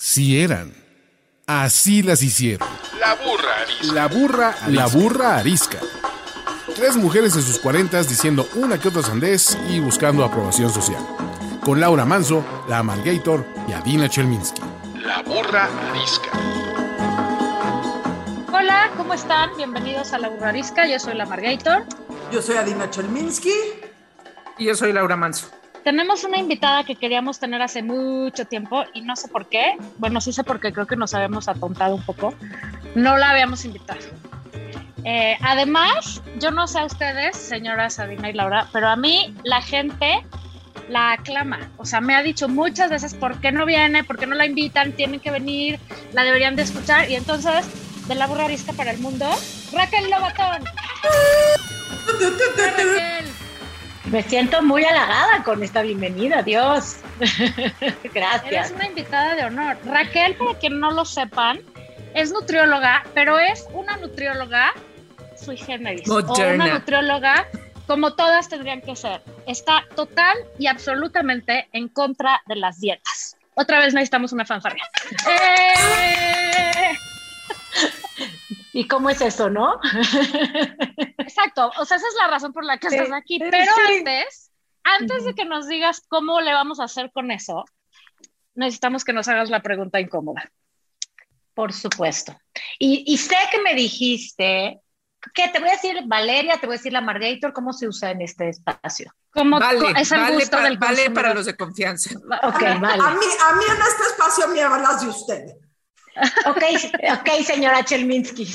Sí eran. Así las hicieron. La burra arisca. La burra, la burra arisca. Tres mujeres en sus cuarentas diciendo una que otra sandez y buscando aprobación social. Con Laura Manso, la Amalgator y Adina Chelminsky. La burra arisca. Hola, ¿cómo están? Bienvenidos a La Burra Arisca. Yo soy la Amalgator. Yo soy Adina Chelminsky. Y yo soy Laura Manso. Tenemos una invitada que queríamos tener hace mucho tiempo y no sé por qué. Bueno, sí sé por qué, creo que nos habíamos atontado un poco. No la habíamos invitado. Eh, además, yo no sé a ustedes, señoras Sabina y Laura, pero a mí la gente la aclama. O sea, me ha dicho muchas veces por qué no viene, por qué no la invitan, tienen que venir, la deberían de escuchar. Y entonces, de la burra arisca para el mundo, Raquel Lobatón. Raquel. Me siento muy halagada con esta bienvenida, Dios. Eres Gracias. una invitada de honor. Raquel, para quien no lo sepan, es nutrióloga, pero es una nutrióloga sui generis. O una nutrióloga como todas tendrían que ser. Está total y absolutamente en contra de las dietas. Otra vez necesitamos una fanfarria. ¡Eh! ¿Y cómo es eso, no? Exacto, o sea, esa es la razón por la que Sí, estás aquí. pero sí. antes, antes de que nos digas cómo le vamos a hacer con eso, necesitamos que nos hagas la pregunta incómoda. Por supuesto. Y, y sé que me dijiste, que te voy a decir Valeria, te voy a decir la Margator, ¿cómo se usa en este espacio? Como Vale, es el vale, gusto para, del vale consumidor. para los de confianza. Ok, A, vale. a mí, a mí en este espacio me hablas de usted. Ok, ok, señora Chelminsky.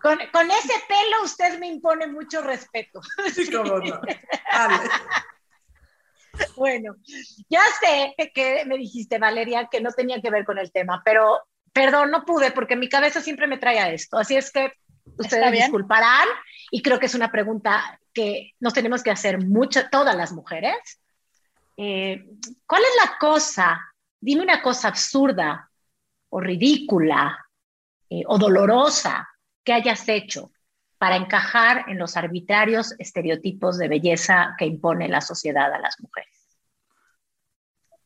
Con, con ese pelo usted me impone mucho respeto. Sí, cómo no. Vale. Bueno, ya sé que me dijiste, Valeria, que no tenía que ver con el tema, pero perdón, no pude porque mi cabeza siempre me trae a esto. Así es que ustedes disculparán y creo que es una pregunta que nos tenemos que hacer mucho, todas las mujeres. Eh, ¿Cuál es la cosa? Dime una cosa absurda o ridícula eh, o dolorosa que hayas hecho para encajar en los arbitrarios estereotipos de belleza que impone la sociedad a las mujeres.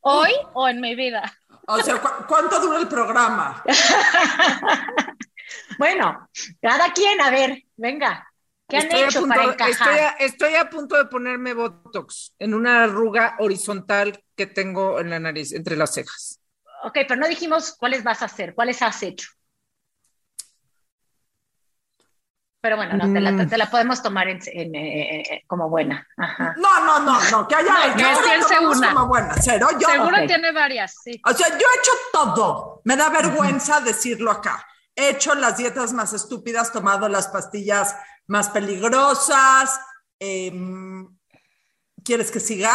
¿Hoy o en mi vida? O sea, ¿cu- ¿cuánto dura el programa? bueno, cada quien, a ver, venga, ¿qué han Estoy a hecho punto- para encajar? Estoy a, estoy a punto de ponerme Botox en una arruga horizontal que tengo en la nariz, entre las cejas. Ok, pero no dijimos cuáles vas a hacer, cuáles has hecho. Pero bueno, no, te, la, Mm. te la podemos tomar en- en, eh, eh, como buena. Ajá. No, no, no, no, que haya que no, tomemos una. como buena, cero. Yo, Seguro tiene varias, sí. o sea, yo he hecho todo. Me da vergüenza decirlo acá. He hecho las dietas más estúpidas, tomado las pastillas más peligrosas. em, ¿Quieres que siga?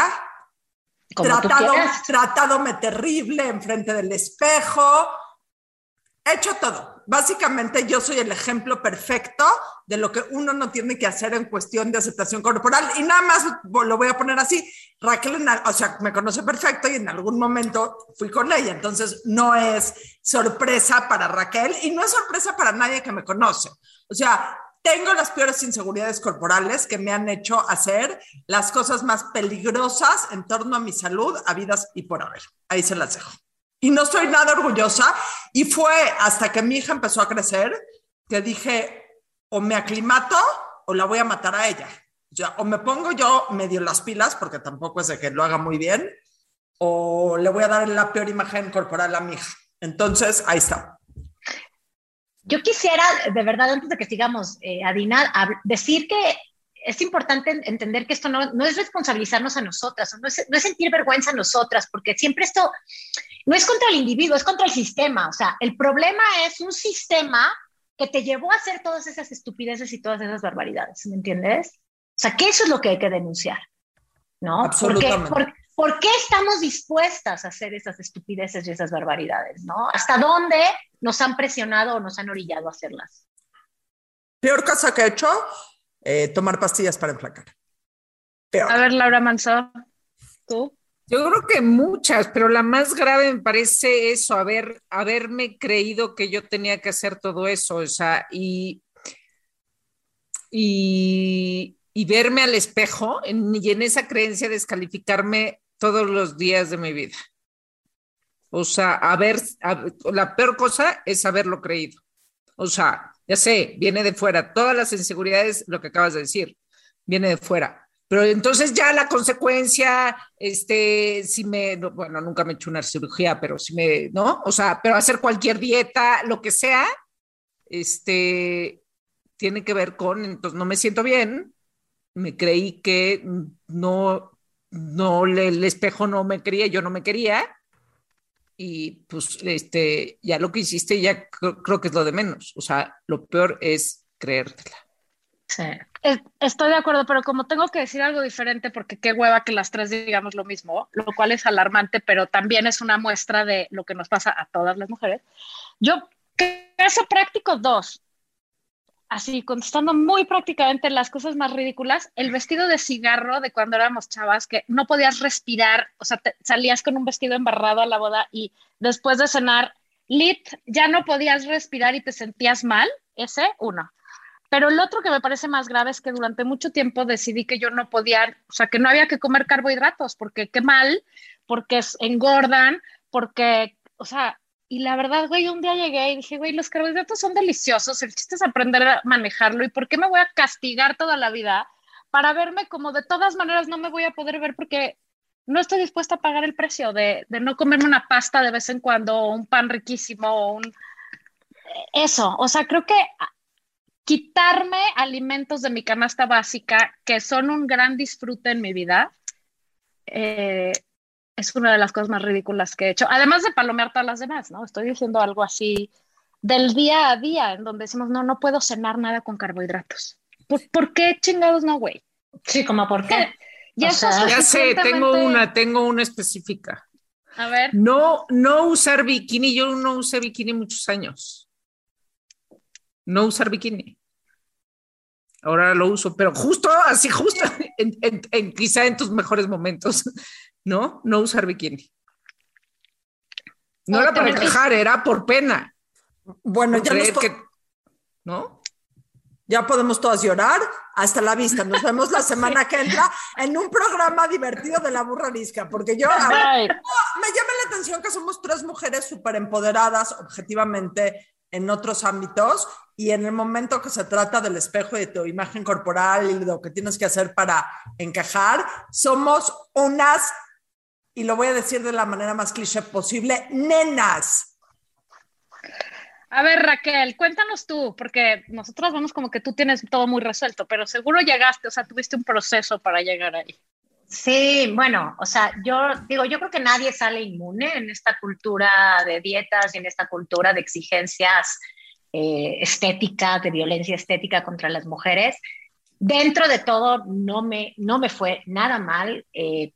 Como tratado, tratadome terrible enfrente del espejo. He hecho todo. Básicamente yo soy el ejemplo perfecto de lo que uno no tiene que hacer en cuestión de aceptación corporal. Y nada más lo voy a poner así. Raquel, o sea, me conoce perfecto y en algún momento fui con ella. Entonces no es sorpresa para Raquel y no es sorpresa para nadie que me conoce. O sea, tengo las peores inseguridades corporales que me han hecho hacer las cosas más peligrosas en torno a mi salud, a vidas y por haber. Ahí se las dejo. Y no estoy nada orgullosa. Y fue hasta que mi hija empezó a crecer que dije, o me aclimato o la voy a matar a ella. O, me pongo yo medio las pilas, porque tampoco es de que lo haga muy bien, o le voy a dar la peor imagen corporal a mi hija. Entonces, ahí está. Yo quisiera, de verdad, antes de que sigamos, eh, Adina, decir que es importante en- entender que esto no, no es responsabilizarnos a nosotras, no es, no es sentir vergüenza a nosotras, porque siempre esto no es contra el individuo, es contra el sistema. O sea, el problema es un sistema que te llevó a hacer todas esas estupideces y todas esas barbaridades, ¿me entiendes? O sea, que eso es lo que hay que denunciar, ¿no? Absolutamente. Porque, ¿Por qué estamos dispuestas a hacer esas estupideces y esas barbaridades, no? ¿Hasta dónde nos han presionado o nos han orillado a hacerlas? Peor cosa que he hecho, eh, tomar pastillas para enflacar. Peor. A ver, Laura Manso, tú. Yo creo que muchas, pero la más grave me parece eso, haber, haberme creído que yo tenía que hacer todo eso, o sea, y, y, y verme al espejo en- y en esa creencia descalificarme todos los días de mi vida. O sea, haber, la peor cosa es haberlo creído. O sea, ya sé, viene de fuera. Todas las inseguridades, lo que acabas de decir, viene de fuera. Pero entonces ya la consecuencia, este, si me, bueno, nunca me he hecho una cirugía, pero si me, ¿no? O sea, pero hacer cualquier dieta, lo que sea, este, tiene que ver con, entonces no me siento bien, me creí que no, no, el espejo no me quería, yo no me quería, y pues este, ya lo que hiciste ya creo, que es lo de menos. O sea, lo peor es creértela. Sí. Estoy de acuerdo, pero como tengo que decir algo diferente, porque qué hueva que las tres digamos lo mismo, lo cual es alarmante, pero también es una muestra de lo que nos pasa a todas las mujeres. Yo, caso práctico dos, así contestando muy prácticamente las cosas más ridículas, el vestido de cigarro de cuando éramos chavas, que no podías respirar, o sea, salías con un vestido embarrado a la boda y después de cenar, lit, ya no podías respirar y te sentías mal, ese uno. Pero el otro que me parece más grave es que durante mucho tiempo decidí que yo no podía, o sea, que no había que comer carbohidratos, porque qué mal, porque engordan, porque, o sea, y la verdad, güey, un día llegué y dije, güey, los carbohidratos son deliciosos, el chiste es aprender a manejarlo y ¿por qué me voy a castigar toda la vida para verme como de todas maneras no me voy a poder ver porque no estoy dispuesta a pagar el precio de, de no comerme una pasta de vez en cuando o un pan riquísimo o un... Eso, o sea, creo que quitarme alimentos de mi canasta básica que son un gran disfrute en mi vida, eh, es una de las cosas más ridículas que he hecho. Además de palomear todas las demás, ¿no? Estoy diciendo algo así del día a día, en donde decimos, no, no puedo cenar nada con carbohidratos. ¿Por, qué chingados no, güey? Sí, como por qué. Ya, ya sé, tengo una, tengo una específica. A ver. No, no usar bikini, yo no usé bikini muchos años. No usar bikini. Ahora lo uso, pero justo así, justo, en, quizá en tus mejores momentos. ¿No? No usar bikini. No era para encajar, era por pena. Bueno, ya nos ¿no? Ya podemos todas llorar. Hasta la vista. Nos vemos la semana que entra en un programa divertido de la burra risca, porque yo me llama la atención que somos tres mujeres súper empoderadas objetivamente en otros ámbitos y en el momento que se trata del espejo y de tu imagen corporal y lo que tienes que hacer para encajar, somos unas y lo voy a decir de la manera más cliché posible, nenas. A ver, Raquel, cuéntanos tú, porque nosotros vemos como que tú tienes todo muy resuelto, pero seguro llegaste, o sea, tuviste un proceso para llegar ahí. Sí, bueno, o sea, yo digo, yo creo que nadie sale inmune en esta cultura de dietas y en esta cultura de exigencias eh, estéticas, de violencia estética contra las mujeres. Dentro de todo, no me, no me fue nada mal. Eh,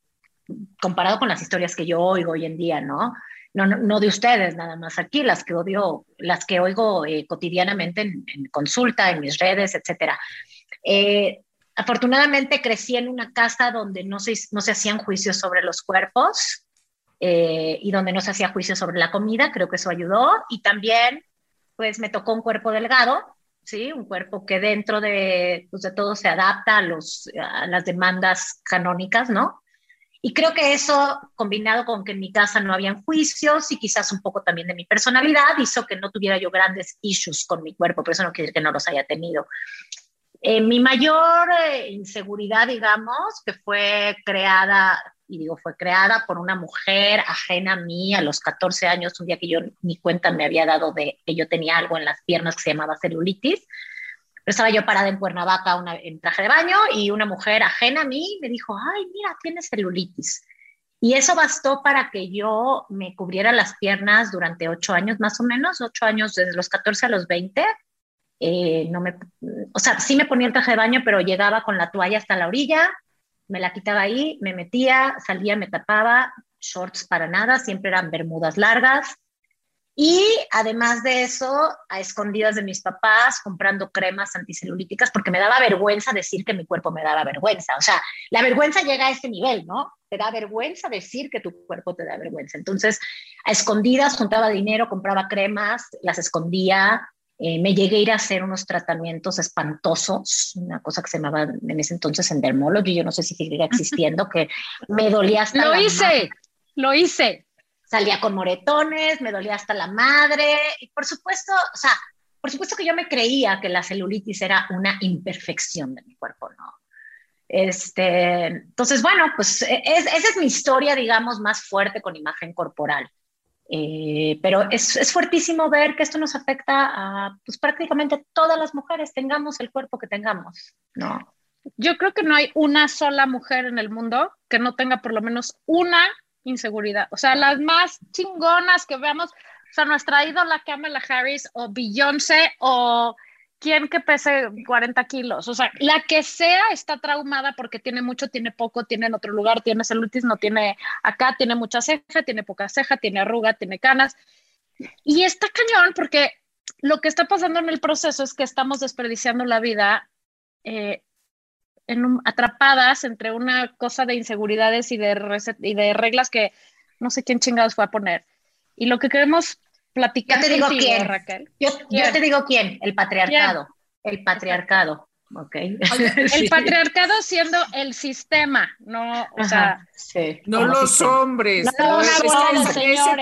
comparado con las historias que yo oigo hoy en día, ¿no? No, no, de ustedes nada más aquí, las que odio, las que oigo eh, cotidianamente en, consulta, en mis redes, etcétera. Eh, afortunadamente crecí en una casa donde no se, no se hacían juicios sobre los cuerpos eh, y donde no se hacía juicio sobre la comida, creo que eso ayudó. Y también, pues me tocó un cuerpo delgado, ¿sí? Un cuerpo que dentro de, pues, de todo se adapta a, los, a las demandas canónicas, ¿no? Y creo que eso, combinado con que en mi casa no habían juicios y quizás un poco también de mi personalidad, hizo que no tuviera yo grandes issues con mi cuerpo, pero eso no quiere decir que no los haya tenido. Eh, mi mayor eh, inseguridad, digamos, que fue creada, y digo fue creada por una mujer ajena a mí a los 14 años, un día que yo ni cuenta me había dado de que yo tenía algo en las piernas que se llamaba celulitis estaba yo parada en Cuernavaca una, en traje de baño y una mujer ajena a mí me dijo, ay, mira, tienes celulitis. Y eso bastó para que yo me cubriera las piernas durante ocho años, más o menos, ocho años desde los 14 a los 20. Eh, no me, o sea, sí me ponía el traje de baño, pero llegaba con la toalla hasta la orilla, me la quitaba ahí, me metía, salía, me tapaba, shorts para nada, siempre eran bermudas largas, y además de eso, a escondidas de mis papás, comprando cremas anticelulíticas, porque me daba vergüenza decir que mi cuerpo me daba vergüenza. O sea, la vergüenza llega a ese nivel, ¿no? Te da vergüenza decir que tu cuerpo te da vergüenza. Entonces, a escondidas juntaba dinero, compraba cremas, las escondía. Eh, me llegué a ir a hacer unos tratamientos espantosos, una cosa que se llamaba en ese entonces endermology, yo no sé si sigue existiendo, que me dolía hasta Lo hice, lo hice salía con moretones, me dolía hasta la madre, y por supuesto, o sea, por supuesto que yo me creía que la celulitis era una imperfección de mi cuerpo, ¿no? Este, entonces, bueno, pues e, esa es mi historia, digamos, más fuerte con imagen corporal. Eh, pero es, es, fuertísimo ver que esto nos afecta a pues, prácticamente todas las mujeres, tengamos el cuerpo que tengamos, ¿no? Yo creo que no hay una sola mujer en el mundo que no tenga por lo menos una inseguridad. O sea, las más chingonas que veamos, o sea, nuestra ídola Kamala Harris o Beyoncé o quien que pese 40 kilos, o sea, la que sea está traumada porque tiene mucho, tiene poco, tiene en otro lugar, tiene celulitis, no tiene acá, tiene mucha ceja, tiene poca ceja, tiene arruga, tiene canas. Y está cañón porque lo que está pasando en el proceso es que estamos desperdiciando la vida eh, en atrapadas entre una cosa de inseguridades y de, y de reglas que no sé quién chingados fue a poner. Y lo que queremos platicar. Yo te digo quién. Raquel. Yo, te digo quién, el patriarcado. El patriarcado. Okay. el patriarcado siendo el sistema, no, o sea, no los hombres. No, ese,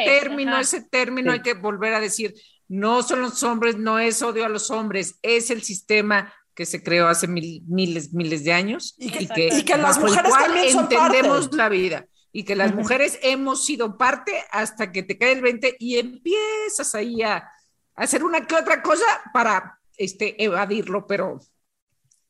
término, ese término hay que volver a decir, no son los hombres, no es odio a los hombres, es el sistema que se creó hace miles, miles de años y que, y que, las mujeres también entendemos la vida y que las mujeres hemos sido parte hasta que te cae el 20 y empiezas ahí a, hacer una que otra cosa para este, evadirlo, pero,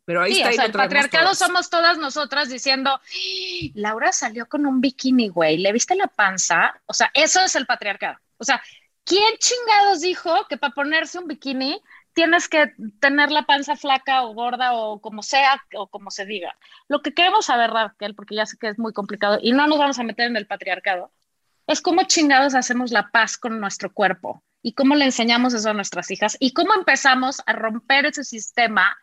pero ahí está. O sea, el patriarcado somos todas nosotras diciendo, ¡Ah! Laura salió con un bikini, güey, ¿le viste la panza? O sea, eso es el patriarcado. O sea, ¿quién chingados dijo que para ponerse un bikini tienes que tener la panza flaca o gorda o como sea o como se diga. Lo que queremos saber, Raquel, porque ya sé que es muy complicado y no nos vamos a meter en el patriarcado, es cómo chingados hacemos la paz con nuestro cuerpo y cómo le enseñamos eso a nuestras hijas y cómo empezamos a romper ese sistema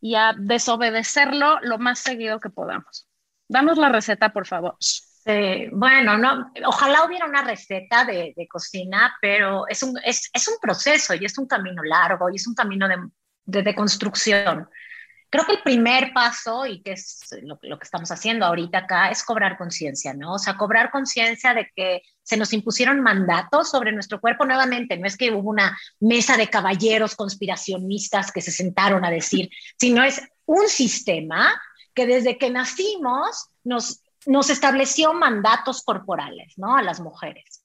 y a desobedecerlo lo más seguido que podamos. Danos la receta, por favor. Bueno, no, ojalá hubiera una receta de, cocina, pero es un, es, es, un proceso y es un camino largo y es un camino de, de, de construcción. Creo que el primer paso, y que es lo, lo que estamos haciendo ahorita acá, es cobrar conciencia, ¿no? O sea, cobrar conciencia de que se nos impusieron mandatos sobre nuestro cuerpo nuevamente. No es que hubo una mesa de caballeros conspiracionistas que se sentaron a decir, sino es un sistema que desde que nacimos nos nos estableció mandatos corporales, ¿no? A las mujeres.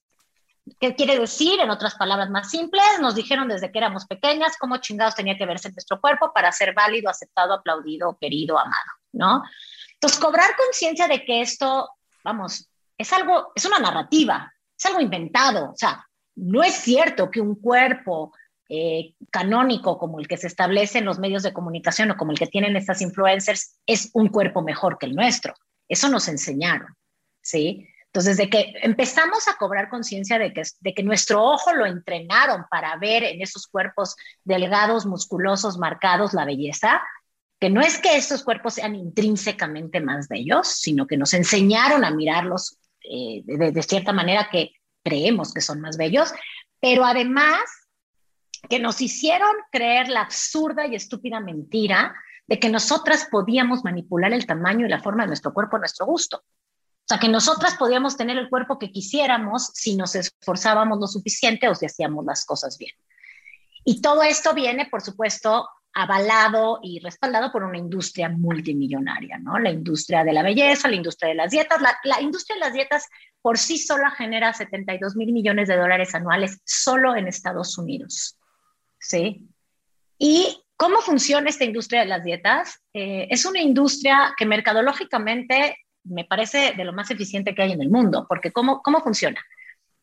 ¿Qué quiere decir? En otras palabras más simples, nos dijeron desde que éramos pequeñas cómo chingados tenía que verse nuestro cuerpo para ser válido, aceptado, aplaudido, querido, amado, ¿no? Entonces, cobrar conciencia de que esto, vamos, es algo, es una narrativa, es algo inventado, o sea, no es cierto que un cuerpo eh, canónico como el que se establece en los medios de comunicación o como el que tienen estas influencers es un cuerpo mejor que el nuestro. Eso nos enseñaron, ¿sí? Entonces, de que empezamos a cobrar conciencia de que, de que nuestro ojo lo entrenaron para ver en esos cuerpos delgados, musculosos, marcados la belleza, que no es que estos cuerpos sean intrínsecamente más bellos, sino que nos enseñaron a mirarlos eh, de, de cierta manera que creemos que son más bellos, pero además que nos hicieron creer la absurda y estúpida mentira de que nosotras podíamos manipular el tamaño y la forma de nuestro cuerpo a nuestro gusto. O sea, que nosotras podíamos tener el cuerpo que quisiéramos si nos esforzábamos lo suficiente o si hacíamos las cosas bien. Y todo esto viene, por supuesto, avalado y respaldado por una industria multimillonaria, ¿no? La industria de la belleza, la industria de las dietas. La, industria de las dietas por sí sola genera 72 mil millones de dólares anuales solo en Estados Unidos, ¿sí? Y ¿Cómo funciona esta industria de las dietas? Eh, es una industria que mercadológicamente me parece de lo más eficiente que hay en el mundo, porque ¿cómo, cómo funciona?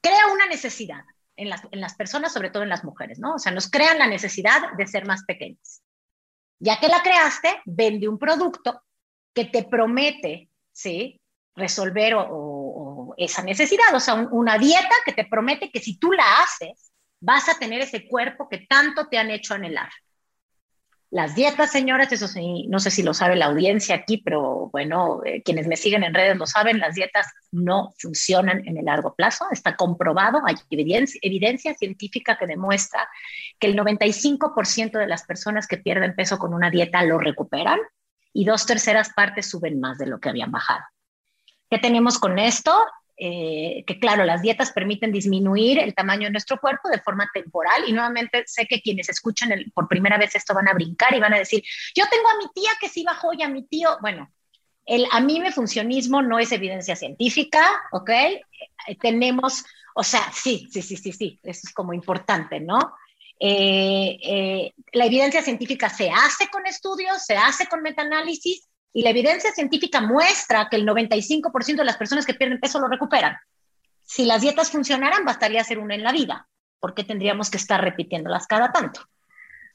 Crea una necesidad en las, en las personas, sobre todo en las mujeres, ¿no? O sea, nos crean la necesidad de ser más pequeñas. Ya que la creaste, vende un producto que te promete, ¿sí? Resolver o, esa necesidad, o sea, una dieta que te promete que si tú la haces, vas a tener ese cuerpo que tanto te han hecho anhelar. Las dietas, señoras, eso sí, no sé si lo sabe la audiencia aquí, pero bueno, eh, quienes me siguen en redes lo saben, las dietas no funcionan en el largo plazo. Está comprobado, hay evidencia, evidencia científica que demuestra que el 95% de las personas que pierden peso con una dieta lo recuperan y dos terceras partes suben más de lo que habían bajado. ¿Qué tenemos con esto? Eh, que claro, las dietas permiten disminuir el tamaño de nuestro cuerpo de forma temporal y nuevamente sé que quienes escuchan por primera vez esto van a brincar y van a decir, yo tengo a mi tía que sí bajó y a mi tío, bueno, el a mí me funcionismo no es evidencia científica, ¿ok? Eh, tenemos, o sea, sí, sí, sí, sí, sí, eso es como importante, ¿no? Eh, la evidencia científica se hace con estudios, se hace con metaanálisis y la evidencia científica muestra que el 95% de las personas que pierden peso lo recuperan. Si las dietas funcionaran, bastaría hacer una en la vida. ¿Por qué tendríamos que estar repitiéndolas cada tanto?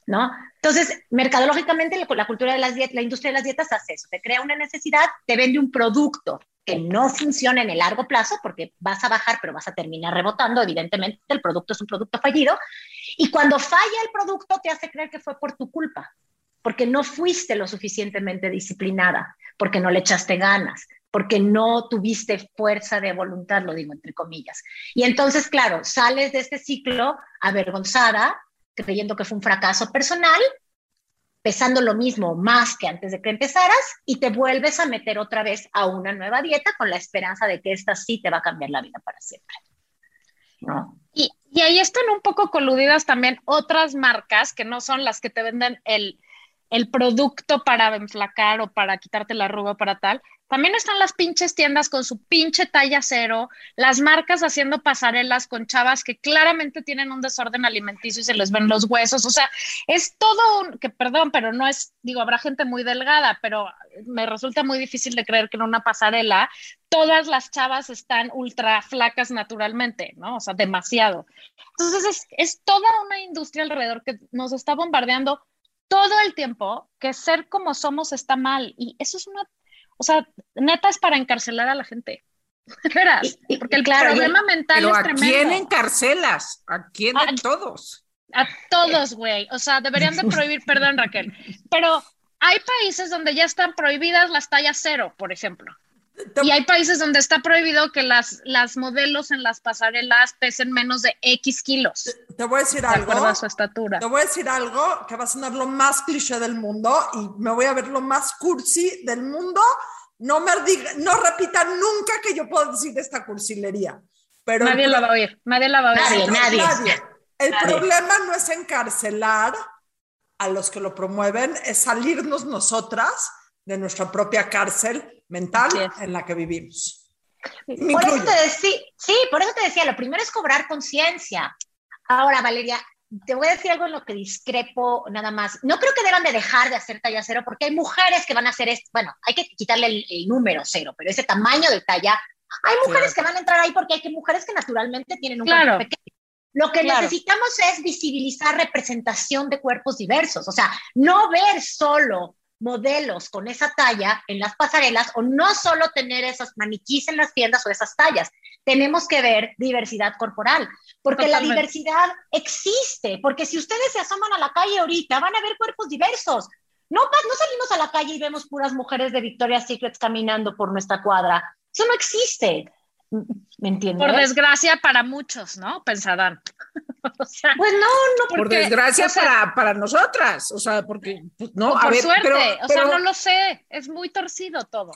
¿No? Entonces, mercadológicamente, la cultura de las dietas, la industria de las dietas hace eso. Te crea una necesidad, te vende un producto que no funciona en el largo plazo porque vas a bajar, pero vas a terminar rebotando. Evidentemente, el producto es un producto fallido. Y cuando falla el producto, te hace creer que fue por tu culpa porque no fuiste lo suficientemente disciplinada, porque no le echaste ganas, porque no tuviste fuerza de voluntad, lo digo entre comillas. Y entonces, claro, sales de este ciclo avergonzada, creyendo que fue un fracaso personal, pesando lo mismo más que antes de que empezaras y te vuelves a meter otra vez a una nueva dieta con la esperanza de que esta sí te va a cambiar la vida para siempre. ¿No? Y, y ahí están un poco coludidas también otras marcas que no son las que te venden el, el producto para enflacar o para quitarte la arruga para tal. También están las pinches tiendas con su pinche talla cero, las marcas haciendo pasarelas con chavas que claramente tienen un desorden alimenticio y se les ven los huesos. O sea, es todo un, que perdón, pero no es, digo, habrá gente muy delgada, pero me resulta muy difícil de creer que en una pasarela todas las chavas están ultra flacas naturalmente, ¿no? O sea, demasiado. Entonces es, es toda una industria alrededor que nos está bombardeando todo el tiempo que ser como somos está mal. Y eso es una, o sea, neta es para encarcelar a la gente. Verás, porque el problema mental es tremendo. ¿A quién encarcelas? ¿A quién a, todos? A todos, güey. O sea, deberían de prohibir, perdón, Raquel. Pero hay países donde ya están prohibidas las tallas cero, por ejemplo. Y hay países donde está prohibido que las, las modelos en las pasarelas pesen menos de X kilos. Te, voy a decir algo. a su estatura. Te voy a decir algo que va a sonar lo más cliché del mundo y me voy a ver lo más cursi del mundo. No me diga, no repitan nunca que yo puedo decir esta cursilería. Pero nadie la va a oír, nadie la va a oír. Nadie, nadie. El problema no es encarcelar a los que lo promueven, es salirnos nosotras de nuestra propia cárcel mental en la que vivimos. por eso te decía, sí, por eso te decía, lo primero es cobrar conciencia. Ahora, Valeria, te voy a decir algo en lo que discrepo nada más. No creo que deban de dejar de hacer talla cero porque hay mujeres que van a hacer esto. Bueno, hay que quitarle el, número cero, pero ese tamaño de talla, hay mujeres que van a entrar ahí porque hay que mujeres que naturalmente tienen un cuerpo pequeño. Lo que necesitamos es visibilizar representación de cuerpos diversos, o sea, no ver solo modelos con esa talla en las pasarelas o no solo tener esos maniquís en las tiendas o esas tallas. Tenemos que ver diversidad corporal, porque la diversidad existe, porque si ustedes se asoman a la calle ahorita, van a ver cuerpos diversos. No, no salimos a la calle y vemos puras mujeres de Victoria's Secret caminando por nuestra cuadra. Eso no existe. ¿Me entiendes? Por desgracia para muchos, ¿no? Pensarán. pues no, no, porque, por desgracia para, para nosotras, o sea, porque pues, no, a por suerte, o sea, no lo sé, es muy torcido todo.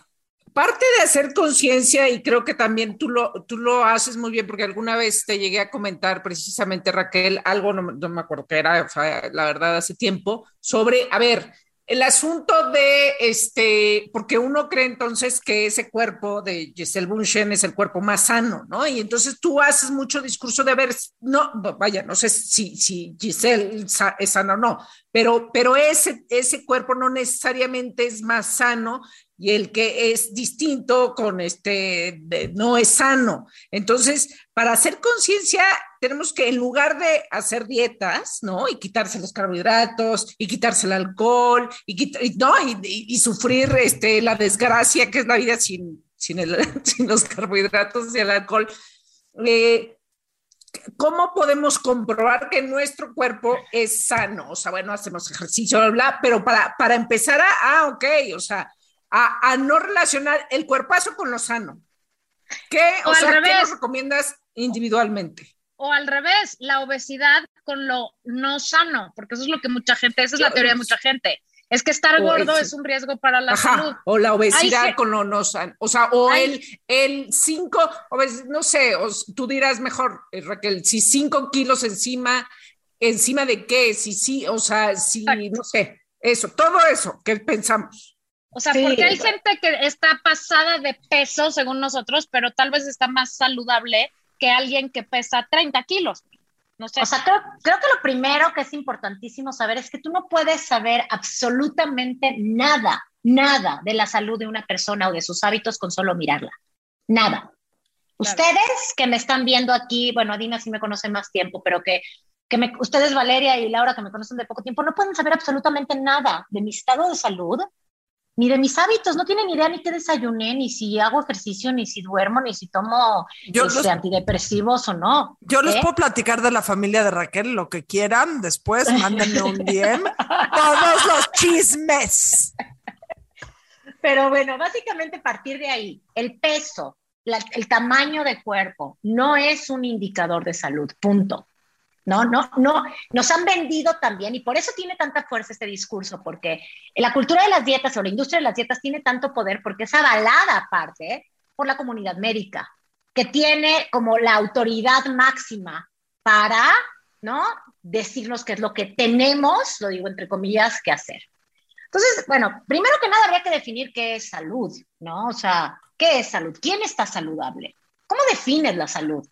Parte de hacer conciencia, y creo que también tú lo, tú lo haces muy bien, porque alguna vez te llegué a comentar precisamente, Raquel, algo, no, no me acuerdo qué era, la verdad, hace tiempo, sobre, a ver, el asunto de este, porque uno cree entonces que ese cuerpo de Giselle Bunchen es el cuerpo más sano, ¿no? Y entonces tú haces mucho discurso de ver, no, vaya, no sé si, si Giselle es sana o no, pero, pero ese, ese cuerpo no necesariamente es más sano y el que es distinto con este no es sano. Entonces, para hacer conciencia, tenemos que en lugar de hacer dietas, ¿no? Y quitarse los carbohidratos y quitarse el alcohol y, ¿no? y, sufrir este, la desgracia que es la vida sin, sin, los carbohidratos y el alcohol. Eh, ¿Cómo podemos comprobar que nuestro cuerpo es sano? O sea, bueno, hacemos ejercicio, bla, pero para, para empezar a, ah, ok, o sea, a, no relacionar el cuerpazo con lo sano. ¿Qué, o, sea, ¿qué nos recomiendas individualmente? O al revés, la obesidad con lo no sano, porque eso es lo que mucha gente, esa es la teoría de mucha gente. es que estar gordo el- es un riesgo para la Ajá, salud. o la obesidad con lo no san- o sea, o Hay- el, el cinco, obes- no sé, o s- tú dirás mejor, eh, Raquel, si cinco kilos encima, encima de qué, si sí, o sea, si, Exacto. no sé, eso, todo eso que pensamos. O sea, Sí. porque hay gente que está pasada de peso, según nosotros, pero tal vez está más saludable que alguien que pesa 30 kilos. No sé. O sea, creo, creo que lo primero que es importantísimo saber es que tú no puedes saber absolutamente nada, nada de la salud de una persona o de sus hábitos con solo mirarla. Nada. Ustedes que me están viendo aquí, bueno, Adina sí me conoce más tiempo, pero que, que me- ustedes, Valeria y Laura, que me conocen de poco tiempo, no pueden saber absolutamente nada de mi estado de salud, ni de mis hábitos, no tienen idea ni qué desayuné, ni si hago ejercicio, ni si duermo, ni si tomo Yo este, los- antidepresivos o no. Yo les ¿eh? puedo platicar de la familia de Raquel, lo que quieran. Después mándenme un DM. Todos los chismes. Pero bueno, básicamente partir de ahí, el peso, la- el tamaño de cuerpo no es un indicador de salud, punto. No, no, no. Nos han vendido también y por eso tiene tanta fuerza este discurso, porque la cultura de las dietas o la industria de las dietas tiene tanto poder porque es avalada aparte por la comunidad médica, que tiene como la autoridad máxima para, ¿no? Decirnos qué es lo que tenemos, lo digo entre comillas, que hacer. Entonces, bueno, primero que nada habría que definir qué es salud, ¿no? O sea, ¿qué es salud? ¿Quién está saludable? ¿Cómo defines la salud?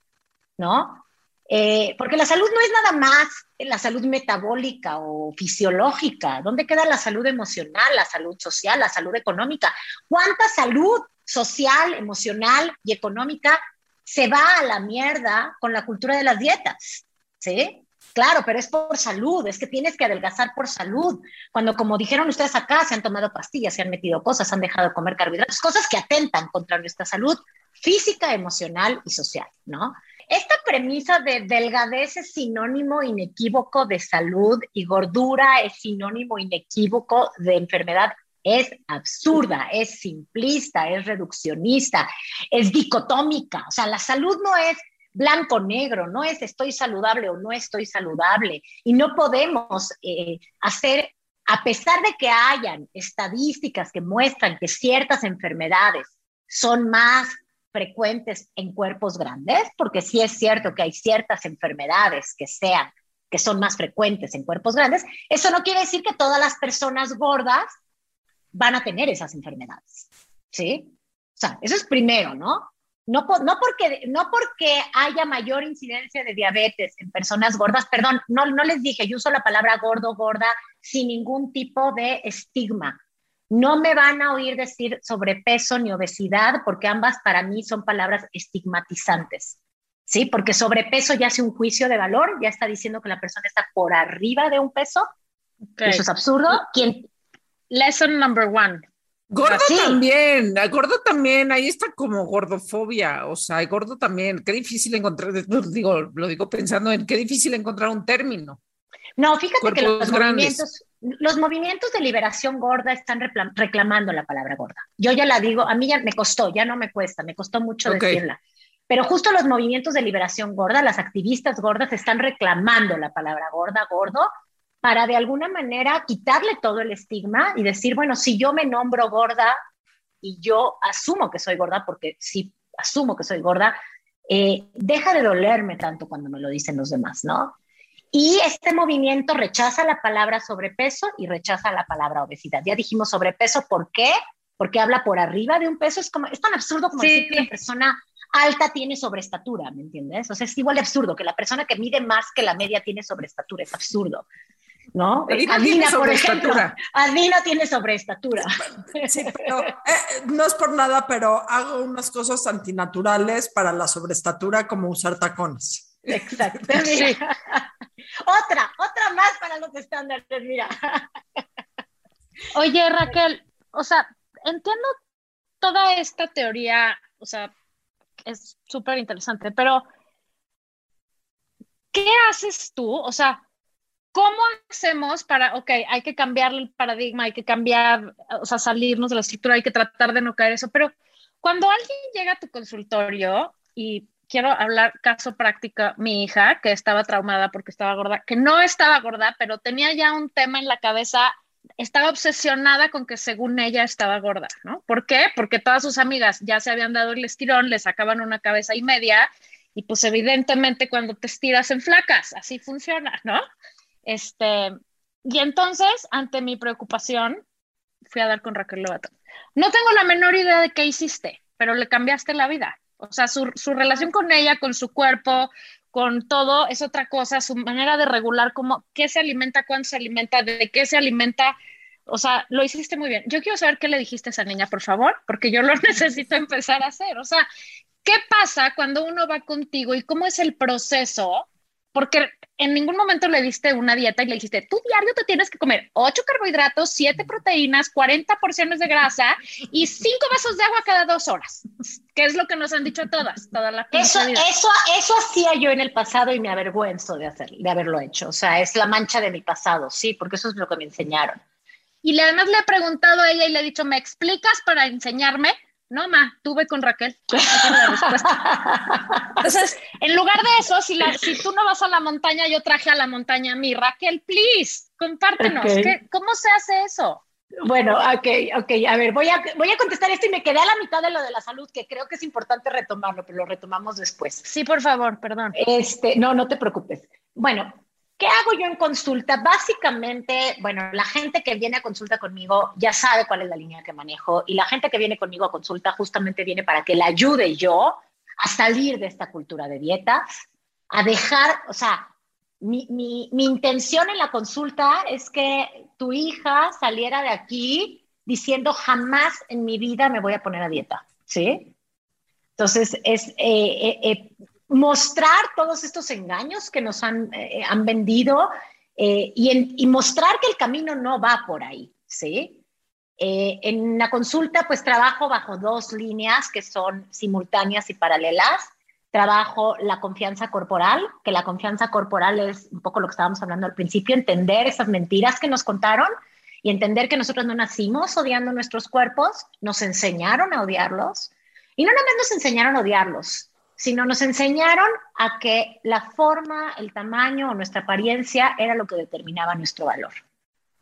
¿No? Eh, porque la salud no es nada más la salud metabólica o fisiológica. ¿Dónde queda la salud emocional, la salud social, la salud económica? ¿Cuánta salud social, emocional y económica se va a la mierda con la cultura de las dietas? ¿Sí? Claro, pero es por salud, es que tienes que adelgazar por salud. Cuando, como dijeron ustedes acá, se han tomado pastillas, se han metido cosas, han dejado de comer carbohidratos, cosas que atentan contra nuestra salud física, emocional y social, ¿no? Esta premisa de delgadez es sinónimo inequívoco de salud y gordura es sinónimo inequívoco de enfermedad es absurda, es simplista, es reduccionista, es dicotómica. O sea, la salud no es blanco-negro, no es estoy saludable o no estoy saludable. Y no podemos eh, hacer, a pesar de que hayan estadísticas que muestran que ciertas enfermedades son más frecuentes en cuerpos grandes, porque sí es cierto que hay ciertas enfermedades que sean que son más frecuentes en cuerpos grandes, eso no quiere decir que todas las personas gordas van a tener esas enfermedades, ¿sí? O sea, eso es primero, ¿no? No, no, porque, no porque haya mayor incidencia de diabetes en personas gordas, perdón, no, no les dije, yo uso la palabra gordo, gorda, sin ningún tipo de estigma. No me van a oír decir sobrepeso ni obesidad, porque ambas para mí son palabras estigmatizantes. ¿Sí? Porque sobrepeso ya hace un juicio de valor, ya está diciendo que la persona está por arriba de un peso. Okay. Eso es absurdo. ¿Quién? Lesson number one. Gordo Sí. también, a gordo también, ahí está como gordofobia, o sea, gordo también, qué difícil encontrar, digo, lo digo pensando en qué difícil encontrar un término. No, fíjate que los grandes. movimientos, los movimientos de liberación gorda están reclam- reclamando la palabra gorda. Yo ya la digo, a mí ya me costó, ya no me cuesta, me costó mucho decirla. Pero justo los movimientos de liberación gorda, las activistas gordas están reclamando la palabra gorda, gordo, para de alguna manera quitarle todo el estigma y decir, bueno, si yo me nombro gorda y yo asumo que soy gorda, porque sí asumo que soy gorda, eh, deja de dolerme tanto cuando me lo dicen los demás, ¿no? Y este movimiento rechaza la palabra sobrepeso y rechaza la palabra obesidad. Ya dijimos sobrepeso, ¿por qué? Porque habla por arriba de un peso. Es, como, es tan absurdo como Sí. decir que una persona alta tiene sobreestatura, ¿me entiendes? O sea, es igual de absurdo que la persona que mide más que la media tiene sobreestatura. Es absurdo, ¿no? Adina tiene por ejemplo. sobreestatura. Adina tiene sobreestatura. Sí, pero eh, no es por nada, pero hago unas cosas antinaturales para la sobreestatura, como usar tacones. Exacto. otra, otra más para los estándares, mira. Oye, Raquel, o sea, entiendo toda esta teoría, o sea, es súper interesante, pero ¿qué haces tú? O sea, ¿cómo hacemos para, ok, hay que cambiar el paradigma, hay que cambiar, o sea, salirnos de la estructura, hay que tratar de no caer eso, pero cuando alguien llega a tu consultorio y quiero hablar caso práctico, mi hija que estaba traumada porque estaba gorda, que no estaba gorda, pero tenía ya un tema en la cabeza estaba obsesionada con que según ella estaba gorda, ¿no? ¿Por qué? Porque todas sus amigas ya se habían dado el estirón, le sacaban una cabeza y media y pues evidentemente cuando te estiras en flacas, así funciona, ¿no? Este, y entonces, ante mi preocupación, fui a dar con Raquel Lobato. No tengo la menor idea de qué hiciste, pero le cambiaste la vida. O sea, su, su relación con ella, con su cuerpo, con todo es otra cosa, su manera de regular cómo, qué se alimenta, cuándo se alimenta, de qué se alimenta. O sea, lo hiciste muy bien. Yo quiero saber qué le dijiste a esa niña, por favor, porque yo lo necesito empezar a hacer. O sea, ¿qué pasa cuando uno va contigo y cómo es el proceso? Porque en ningún momento le diste una dieta y le dijiste, tú diario te tienes que comer 8 carbohidratos, 7 proteínas, 40 porciones de grasa y 5 vasos de agua cada dos horas, que es lo que nos han dicho todas, toda la eso, eso, eso hacía yo en el pasado y me avergüenzo de, hacer, de haberlo hecho. O sea, es la mancha de mi pasado, sí, porque eso es lo que me enseñaron. Y además le he preguntado a ella y le he dicho, ¿me explicas para enseñarme? No, ma, tuve con Raquel. Entonces, en lugar de eso, si, la, si tú no vas a la montaña, yo traje a la montaña a mí. Raquel, please, compártenos. ¿Cómo se hace eso? Bueno, ok, ok. A ver, voy a, voy a contestar esto y me quedé a la mitad de lo de la salud, que creo que es importante retomarlo, pero lo retomamos después. Sí, por favor, perdón. Este, no, no te preocupes. Bueno, ¿Qué hago yo en consulta? Básicamente, bueno, la gente que viene a consulta conmigo ya sabe cuál es la línea que manejo y la gente que viene conmigo a consulta justamente viene para que la ayude yo a salir de esta cultura de dietas, a dejar, o sea, mi, mi, mi intención en la consulta es que tu hija saliera de aquí diciendo jamás en mi vida me voy a poner a dieta, ¿sí? Entonces, es, eh, eh, eh, mostrar todos estos engaños que nos han, eh, han vendido eh, y, mostrar que el camino no va por ahí, ¿sí? Eh, en la consulta, pues trabajo bajo dos líneas que son simultáneas y paralelas. Trabajo la confianza corporal, que la confianza corporal es un poco lo que estábamos hablando al principio, entender esas mentiras que nos contaron y entender que nosotros no nacimos odiando nuestros cuerpos, nos enseñaron a odiarlos. Y no nada más nos enseñaron a odiarlos, sino nos enseñaron a que la forma, el tamaño o nuestra apariencia era lo que determinaba nuestro valor.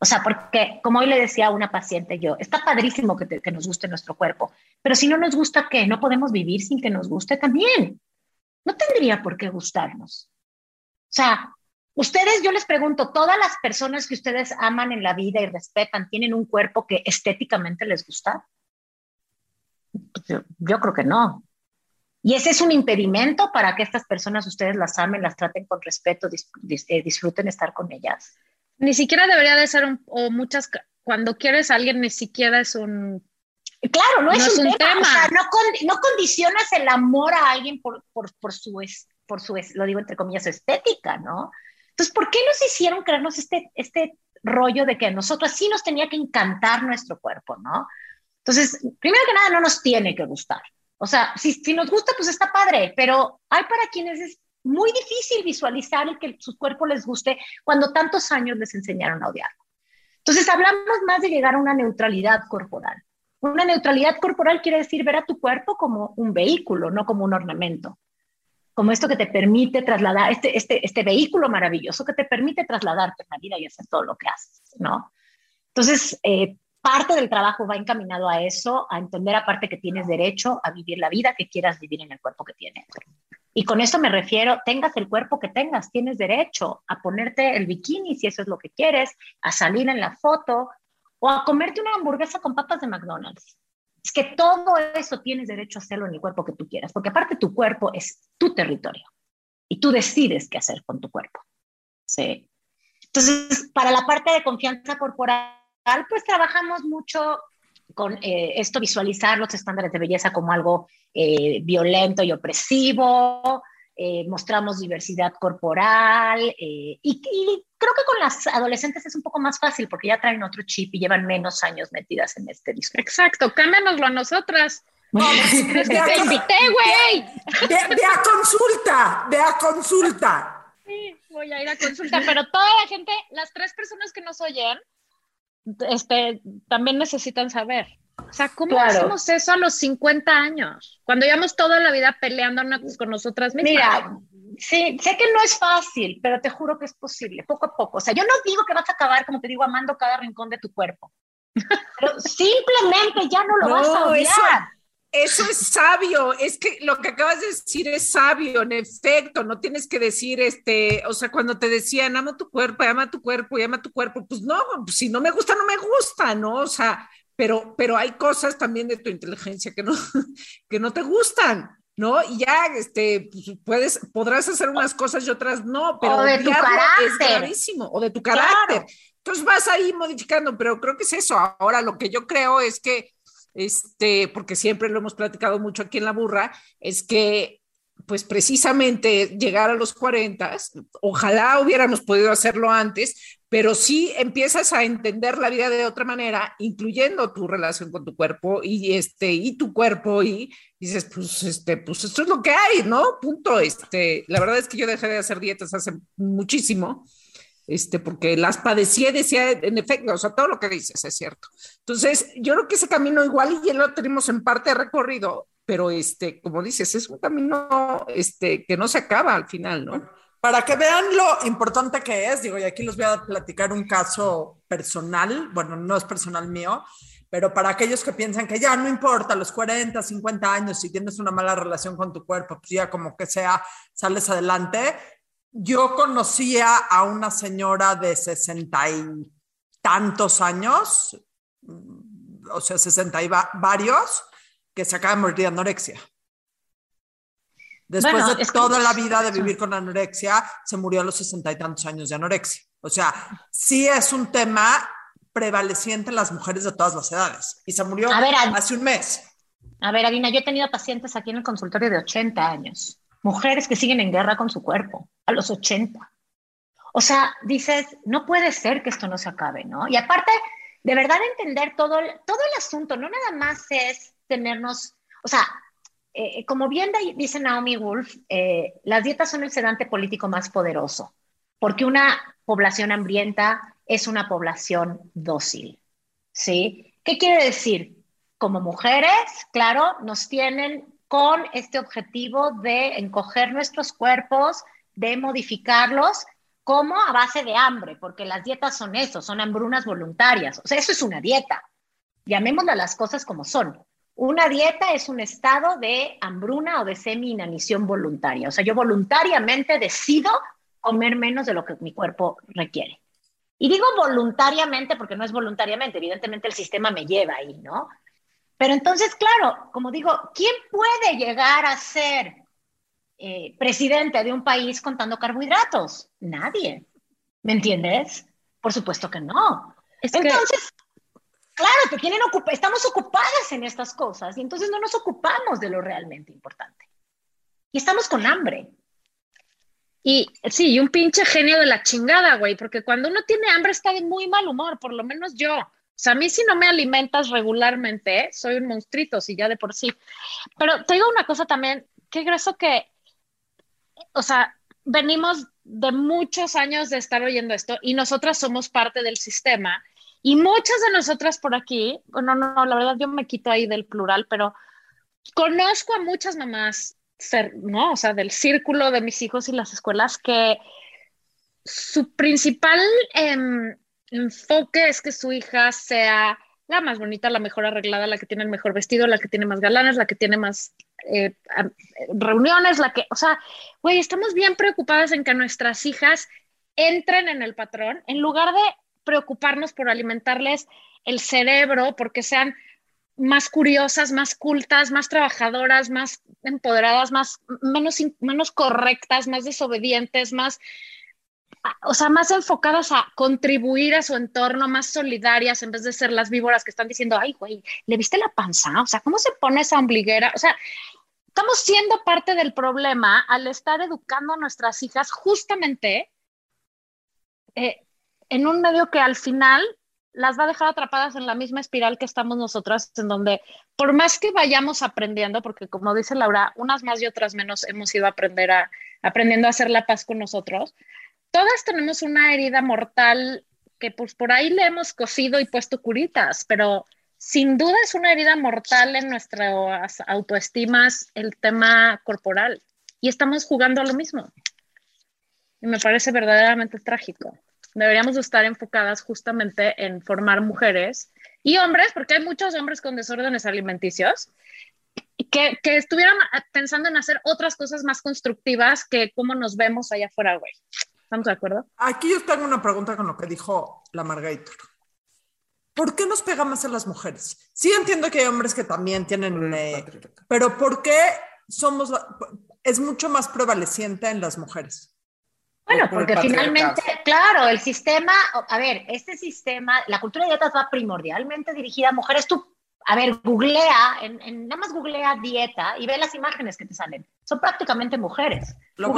O sea, porque como hoy le decía a una paciente yo, está padrísimo que, que nos guste nuestro cuerpo, pero si no nos gusta, ¿qué? ¿No podemos vivir sin que nos guste también? No tendría por qué gustarnos. O sea, ustedes, yo les pregunto, ¿todas las personas que ustedes aman en la vida y respetan tienen un cuerpo que estéticamente les gusta? yo creo que no. Y ese es un impedimento para que estas personas ustedes las amen, las traten con respeto, eh, disfruten estar con ellas. Ni siquiera debería de ser un, o muchas, cuando quieres a alguien ni siquiera es un... Claro, no, es, un, tema. O sea, no, no, condicionas el amor a alguien por, por, por su, por su, lo digo entre comillas, estética, ¿no? Entonces, ¿por qué nos hicieron creernos este, este rollo de que a nosotros sí nos tenía que encantar nuestro cuerpo, ¿no? Entonces, primero que nada, no nos tiene que gustar. O sea, si, si nos gusta, pues está padre, pero hay para quienes es muy difícil visualizar el que su cuerpo les guste cuando tantos años les enseñaron a odiarlo. Entonces, hablamos más de llegar a una neutralidad corporal. Una neutralidad corporal quiere decir ver a tu cuerpo como un vehículo, no como un ornamento. Como esto que te permite trasladar, este, este, este vehículo maravilloso que te permite trasladarte en la vida y hacer todo lo que haces, ¿no? Entonces, eh, parte del trabajo va encaminado a eso, a entender aparte que tienes derecho a vivir la vida que quieras vivir en el cuerpo que tienes. Y con esto me refiero, tengas el cuerpo que tengas, tienes derecho a ponerte el bikini si eso es lo que quieres, a salir en la foto o a comerte una hamburguesa con papas de McDonald's. Es que todo eso tienes derecho a hacerlo en el cuerpo que tú quieras, porque aparte tu cuerpo es tu territorio y tú decides qué hacer con tu cuerpo. ¿sí? Entonces, para la parte de confianza corporal, pues trabajamos mucho con eh, esto, visualizar los estándares de belleza como algo eh, violento y opresivo, eh, mostramos diversidad corporal y, creo que con las adolescentes es un poco más fácil porque ya traen otro chip y llevan menos años metidas en este discurso. Exacto, cámbianoslo a nosotras. Pues, te invité, güey. Ve, a consulta, ve a consulta. Sí, voy a ir a consulta, pero toda la gente, las tres personas que nos oyen, este, también necesitan saber. O sea, ¿cómo hacemos eso a los 50 años? Cuando llevamos toda la vida peleándonos con nosotras mismas. Mira, Sí, sé que no es fácil, pero te juro que es posible, poco a poco. O sea, yo no digo que vas a acabar, como te digo, amando cada rincón de tu cuerpo, pero simplemente ya no lo vas a odiar. Eso, es sabio, es que lo que acabas de decir es sabio, en efecto, no tienes que decir, este, o sea, cuando te decían, ama tu cuerpo, ama tu cuerpo, ama tu cuerpo, pues no, si no me gusta, no me gusta, ¿no? O sea, pero, pero hay cosas también de tu inteligencia que no, que no te gustan. ¿no? Y ya, este, pues, puedes, podrás hacer unas cosas y otras no, pero o de tu carácter. es gravísimo, o de tu carácter. Entonces vas ahí modificando, pero creo que es eso. Ahora lo que yo creo es que, este, porque siempre lo hemos platicado mucho aquí en la burra, es que pues precisamente llegar a los 40, ojalá hubiéramos podido hacerlo antes, pero sí empiezas a entender la vida de otra manera, incluyendo tu relación con tu cuerpo y este y tu cuerpo y dices, pues este, pues esto es lo que hay, ¿no? Punto. Este, la verdad es que yo dejé de hacer dietas hace muchísimo. Este, porque las padecí, decía, en efecto, o sea, todo lo que dices es cierto. Entonces, yo creo que ese camino igual y ya lo tenemos en parte recorrido, pero este, como dices, es un camino este, que no se acaba al final, ¿no? Para que vean lo importante que es, digo, y aquí les voy a platicar un caso personal, bueno, no es personal mío, pero para aquellos que piensan que ya no importa, los 40, 50 años, si tienes una mala relación con tu cuerpo, pues ya como que sea, sales adelante. Yo conocía a una señora de sesenta y tantos años, o sea, sesenta y varios, que se acaba de morir de anorexia. Después de toda la vida de vivir con anorexia, se murió a los sesenta y tantos años de anorexia. O sea, sí es un tema prevaleciente en las mujeres de todas las edades. Y se murió hace un mes. A ver, Adina, yo he tenido pacientes aquí en el consultorio de 80 años. Mujeres que siguen en guerra con su cuerpo, a los 80. O sea, dices, no puede ser que esto no se acabe, ¿no? Y aparte, de verdad entender todo, todo el asunto, no nada más es tenernos, o sea, eh, como bien dice Naomi Wolf, eh, las dietas son el sedante político más poderoso, porque una población hambrienta es una población dócil. ¿Sí? ¿Qué quiere decir? Como mujeres, claro, nos tienen con este objetivo de encoger nuestros cuerpos, de modificarlos, como a base de hambre, porque las dietas son eso, son hambrunas voluntarias. O sea, eso es una dieta. Llamémosla las cosas como son. Una dieta es un estado de hambruna o de semi-inanición voluntaria. O sea, yo voluntariamente decido comer menos de lo que mi cuerpo requiere. Y digo voluntariamente porque no es voluntariamente, evidentemente el sistema me lleva ahí, ¿no? Pero entonces, claro, como digo, ¿quién puede llegar a ser eh, presidente de un país contando carbohidratos? Nadie. ¿Me entiendes? Por supuesto que no. entonces, Claro, que tienen estamos ocupadas en estas cosas y entonces no nos ocupamos de lo realmente importante. Y estamos con hambre. Y sí, y un pinche genio de la chingada, güey, porque cuando uno tiene hambre está de muy mal humor, por lo menos yo. O sea, a mí si no me alimentas regularmente, soy un monstruito, si ya de por sí. Pero te digo una cosa también, qué grueso que, o sea, venimos de muchos años de estar oyendo esto y nosotras somos parte del sistema y muchas de nosotras por aquí, no, no, la verdad yo me quito ahí del plural, pero conozco a muchas mamás, ¿no? O sea, del círculo de mis hijos y las escuelas que su principal em, enfoque es que su hija sea la más bonita, la mejor arreglada, la que tiene el mejor vestido, la que tiene más galanes, la que tiene más eh, reuniones, la que, o sea, güey, estamos bien preocupadas en que nuestras hijas entren en el patrón en lugar de preocuparnos por alimentarles el cerebro, porque sean más curiosas, más cultas, más trabajadoras, más empoderadas, más, menos, menos correctas, más desobedientes, más, o sea, más enfocadas a contribuir a su entorno, más solidarias, en vez de ser las víboras que están diciendo, ay, güey, ¿le viste la panza? O sea, ¿cómo se pone esa ombliguera? O sea, estamos siendo parte del problema al estar educando a nuestras hijas justamente eh, en un medio que al final las va a dejar atrapadas en la misma espiral que estamos nosotras, en donde por más que vayamos aprendiendo, porque como dice Laura, unas más y otras menos hemos ido a aprender a, aprendiendo a hacer la paz con nosotros, todas tenemos una herida mortal que pues por ahí le hemos cosido y puesto curitas, pero sin duda es una herida mortal en nuestras autoestimas el tema corporal y estamos jugando a lo mismo. y me parece verdaderamente trágico. Deberíamos estar enfocadas justamente en formar mujeres y hombres, porque hay muchos hombres con desórdenes alimenticios, que, que estuvieran pensando en hacer otras cosas más constructivas que cómo nos vemos allá afuera, güey. ¿Estamos de acuerdo? Aquí yo tengo una pregunta con lo que dijo la Margator. ¿Por qué nos pega más a las mujeres? Sí entiendo que hay hombres que también tienen, eh, pero ¿por qué somos, es mucho más prevaleciente en las mujeres? Bueno, porque finalmente, claro, el sistema, a ver, este sistema, la cultura de dietas va primordialmente dirigida a mujeres. Tú, a ver, googlea, en, en, nada más googlea dieta y ve las imágenes que te salen. Son prácticamente mujeres. Lo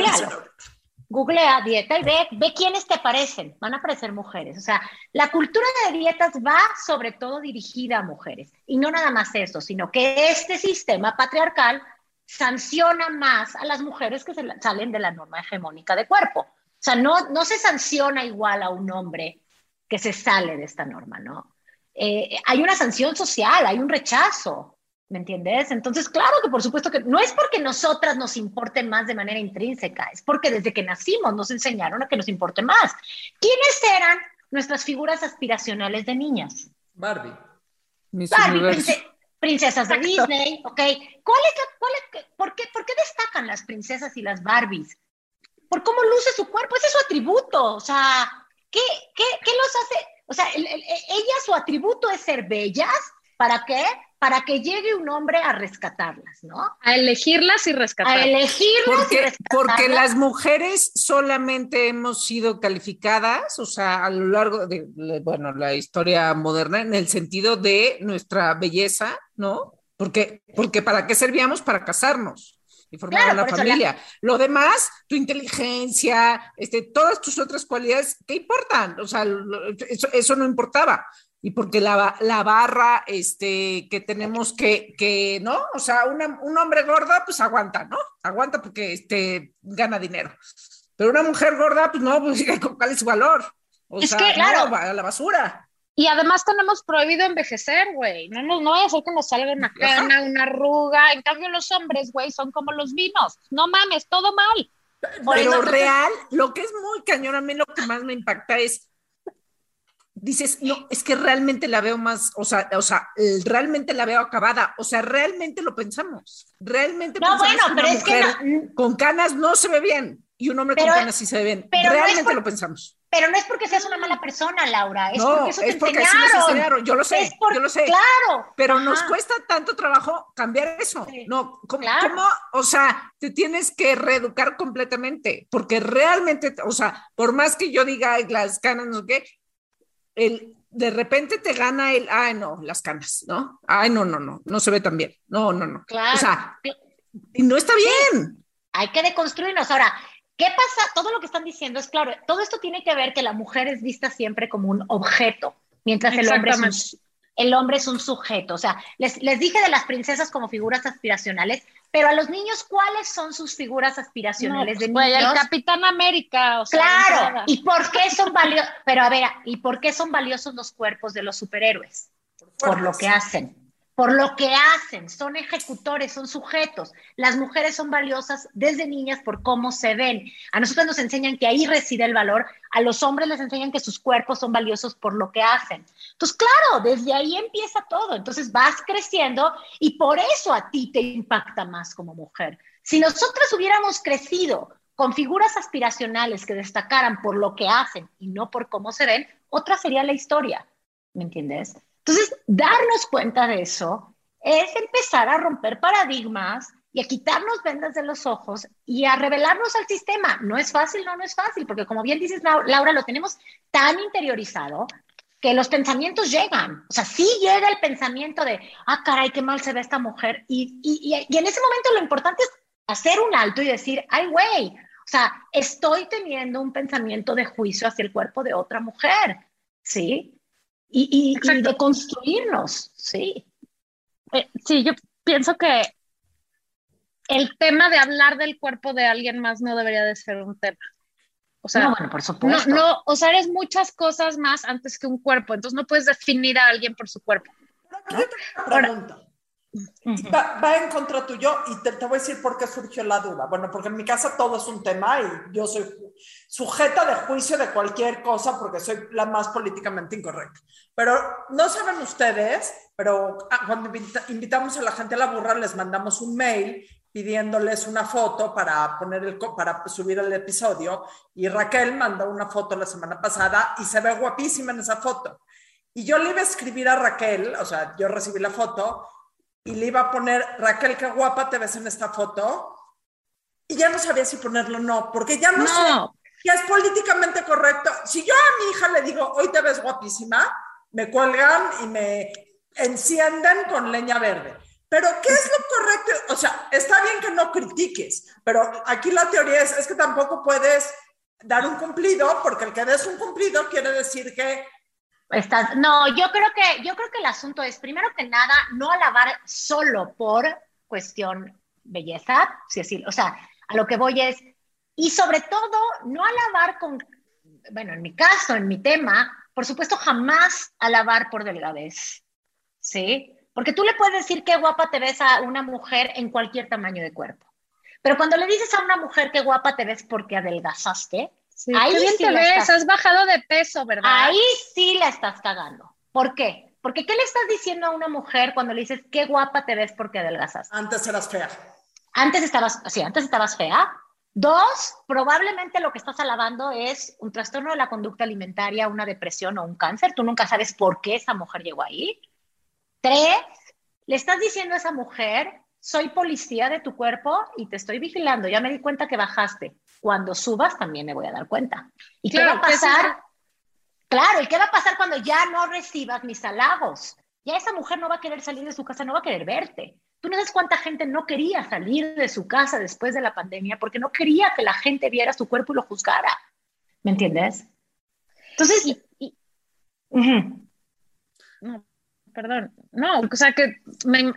Googlea dieta y ve, ve quiénes te parecen. Van a aparecer mujeres. O sea, la cultura de dietas va sobre todo dirigida a mujeres. Y no nada más eso, sino que este sistema patriarcal sanciona más a las mujeres que se salen de la norma hegemónica de cuerpo. O sea, no, no se sanciona igual a un hombre que se sale de esta norma, ¿no? Eh, hay una sanción social, hay un rechazo, ¿me entiendes? Entonces, claro que por supuesto que no es porque nosotras nos importen más de manera intrínseca, es porque desde que nacimos nos enseñaron a que nos importe más. ¿Quiénes eran nuestras figuras aspiracionales de niñas? Barbie. Barbie, Universo. prince- princesas de Disney, ¿ok? ¿Cuál es la- cuál es- por, qué, ¿Por qué destacan las princesas y las Barbies? Por cómo luce su cuerpo, ese es su atributo, o sea, ¿qué, qué, qué los hace? O sea, el- el- ella su atributo es ser bellas, ¿para qué? Para que llegue un hombre a rescatarlas, ¿no? A elegirlas y A rescatarlas. elegirlas y Porque, rescatarlas. porque las mujeres solamente hemos sido calificadas, o sea, a lo largo de, bueno, la historia moderna, en el sentido de nuestra belleza, ¿no? Porque, porque ¿para qué servíamos? Para casarnos y formar Claro, una la- familia. Lo demás, tu inteligencia, este, todas tus otras cualidades, ¿qué importan? O sea, lo- eso, eso no importaba. Y porque la, la barra este, que tenemos que, que, ¿no? O sea, una- un hombre gordo, pues aguanta, ¿no? Aguanta porque este, gana dinero. Pero una mujer gorda, pues no, pues ¿cuál es su valor? O Es sea, que, no, claro. va a la basura. Y además tenemos prohibido envejecer, güey. No, no, no vaya a ser que nos salga una cana, una arruga. En cambio, los hombres, güey, son como los vinos. No mames, todo mal. Pero real, lo que es muy cañón, a mí lo que más me impacta es, dices, no, es que realmente la veo más, o sea, o sea, realmente la veo acabada, o sea, realmente lo pensamos, realmente No, pensamos bueno, que una pero es que no- con canas no se ve bien y un hombre Pero- con canas sí se ve bien, pero no realmente por- lo pensamos. Pero no es porque seas una mala persona, Laura, es no, porque eso te es porque así enseñaron. nos enseñaron, yo lo sé, por- yo lo sé. Claro. Pero Ajá. nos cuesta tanto trabajo cambiar eso. Sí. No, ¿cómo, Claro. cómo? O sea, te tienes que reeducar completamente, porque realmente, o sea, por más que yo diga "Ay, las canas, no sé qué, el, de repente te gana el, ay, no, las canas, ¿no? Ay, no, no, no, no se ve tan bien. No, no, no. Claro. O sea, y no está bien. Hay que deconstruirnos. Ahora, ¿qué pasa? Todo lo que están diciendo es claro. Todo esto tiene que ver que la mujer es vista siempre como un objeto, mientras el hombre es un, el hombre es un sujeto. O sea, les, les dije de las princesas como figuras aspiracionales, pero a los niños, ¿cuáles son sus figuras No, aspiracionales pues, de niños? el Capitán América, o sea, Claro. ¿y por qué son valiosos? Pero a ver, ¿y por qué son valiosos los cuerpos de los superhéroes? Por lo que hacen, por lo que hacen, son ejecutores, son sujetos. Las mujeres son valiosas desde niñas por cómo se ven. A nosotros nos enseñan que ahí reside el valor, a los hombres les enseñan que sus cuerpos son valiosos por lo que hacen. Entonces, claro, desde ahí empieza todo. Entonces vas creciendo y por eso a ti te impacta más como mujer. Si nosotras hubiéramos crecido con figuras aspiracionales que destacaran por lo que hacen y no por cómo se ven, otra sería la historia. ¿Me entiendes? Entonces, darnos cuenta de eso es empezar a romper paradigmas y a quitarnos vendas de los ojos y a revelarnos al sistema. No es fácil, no, no es fácil, porque como bien dices, Lau- Laura, lo tenemos tan interiorizado que los pensamientos llegan. O sea, sí llega el pensamiento de, ah, caray, qué mal se ve esta mujer. Y, y, y en ese momento lo importante es hacer un alto y decir, ay, güey, o sea, estoy teniendo un pensamiento de juicio hacia el cuerpo de otra mujer, ¿sí? Y, y, y Exacto. de construirnos, ¿sí. Eh, sí, yo pienso que el tema de hablar del cuerpo de alguien más no debería de ser un tema. O sea, no, bueno, por no, supuesto. no, o sea, eres muchas cosas más antes que un cuerpo, entonces no puedes definir a alguien por su cuerpo. Yo pregunta. Va, va, en contra tuyo y te, te, voy a decir por qué surgió la duda. Bueno, porque en mi casa todo es un tema y yo soy sujeta de juicio de cualquier cosa porque soy la más políticamente incorrecta. Pero no saben ustedes, pero ah, cuando invitamos a la gente a la burra les mandamos un mail pidiéndoles una foto para poner el para subir el episodio y Raquel mandó una foto la semana pasada y se ve guapísima en esa foto. Y yo le iba a escribir a Raquel, o sea, yo recibí la foto y le iba a poner, Raquel, qué guapa te ves en esta foto. Y ya no sabía si ponerlo o no, porque ya no, no. sé, ya es políticamente correcto. Si yo a mi hija le digo, hoy te ves guapísima, me cuelgan y me encienden con leña verde. Pero, ¿qué es lo correcto? O sea, está bien que no critiques, pero aquí la teoría es, es que tampoco puedes dar un cumplido, porque el que des un cumplido quiere decir que Estás, no, yo creo que yo creo que el asunto es primero que nada no alabar solo por cuestión belleza, si decir, o sea, a lo que voy es y sobre todo no alabar con bueno, en mi caso, en mi tema, por supuesto jamás alabar por delgadez. ¿Sí? Porque tú le puedes decir qué guapa te ves a una mujer en cualquier tamaño de cuerpo. Pero cuando le dices a una mujer qué guapa te ves porque adelgazaste, Sí, ahí bien sí te ves, has bajado de peso, ¿verdad? Ahí sí la estás cagando. ¿Por qué? Porque ¿qué le estás diciendo a una mujer cuando le dices qué guapa te ves porque adelgazas? Antes eras fea. Antes estabas, sí, antes estabas fea. Dos, probablemente lo que estás alabando es un trastorno de la conducta alimentaria, una depresión o un cáncer. Tú nunca sabes por qué esa mujer llegó ahí. Tres, le estás diciendo a esa mujer, soy policía de tu cuerpo y te estoy vigilando. Ya me di cuenta que bajaste cuando subas también me voy a dar cuenta. ¿Y qué va a pasar? Claro, ¿y qué va a pasar cuando ya no recibas mis halagos? Ya esa mujer no va a querer salir de su casa, no va a querer verte. Tú no sabes cuánta gente no quería salir de su casa después de la pandemia porque no quería que la gente viera su cuerpo y lo juzgara. ¿Me entiendes? Entonces, no, perdón, no, o sea que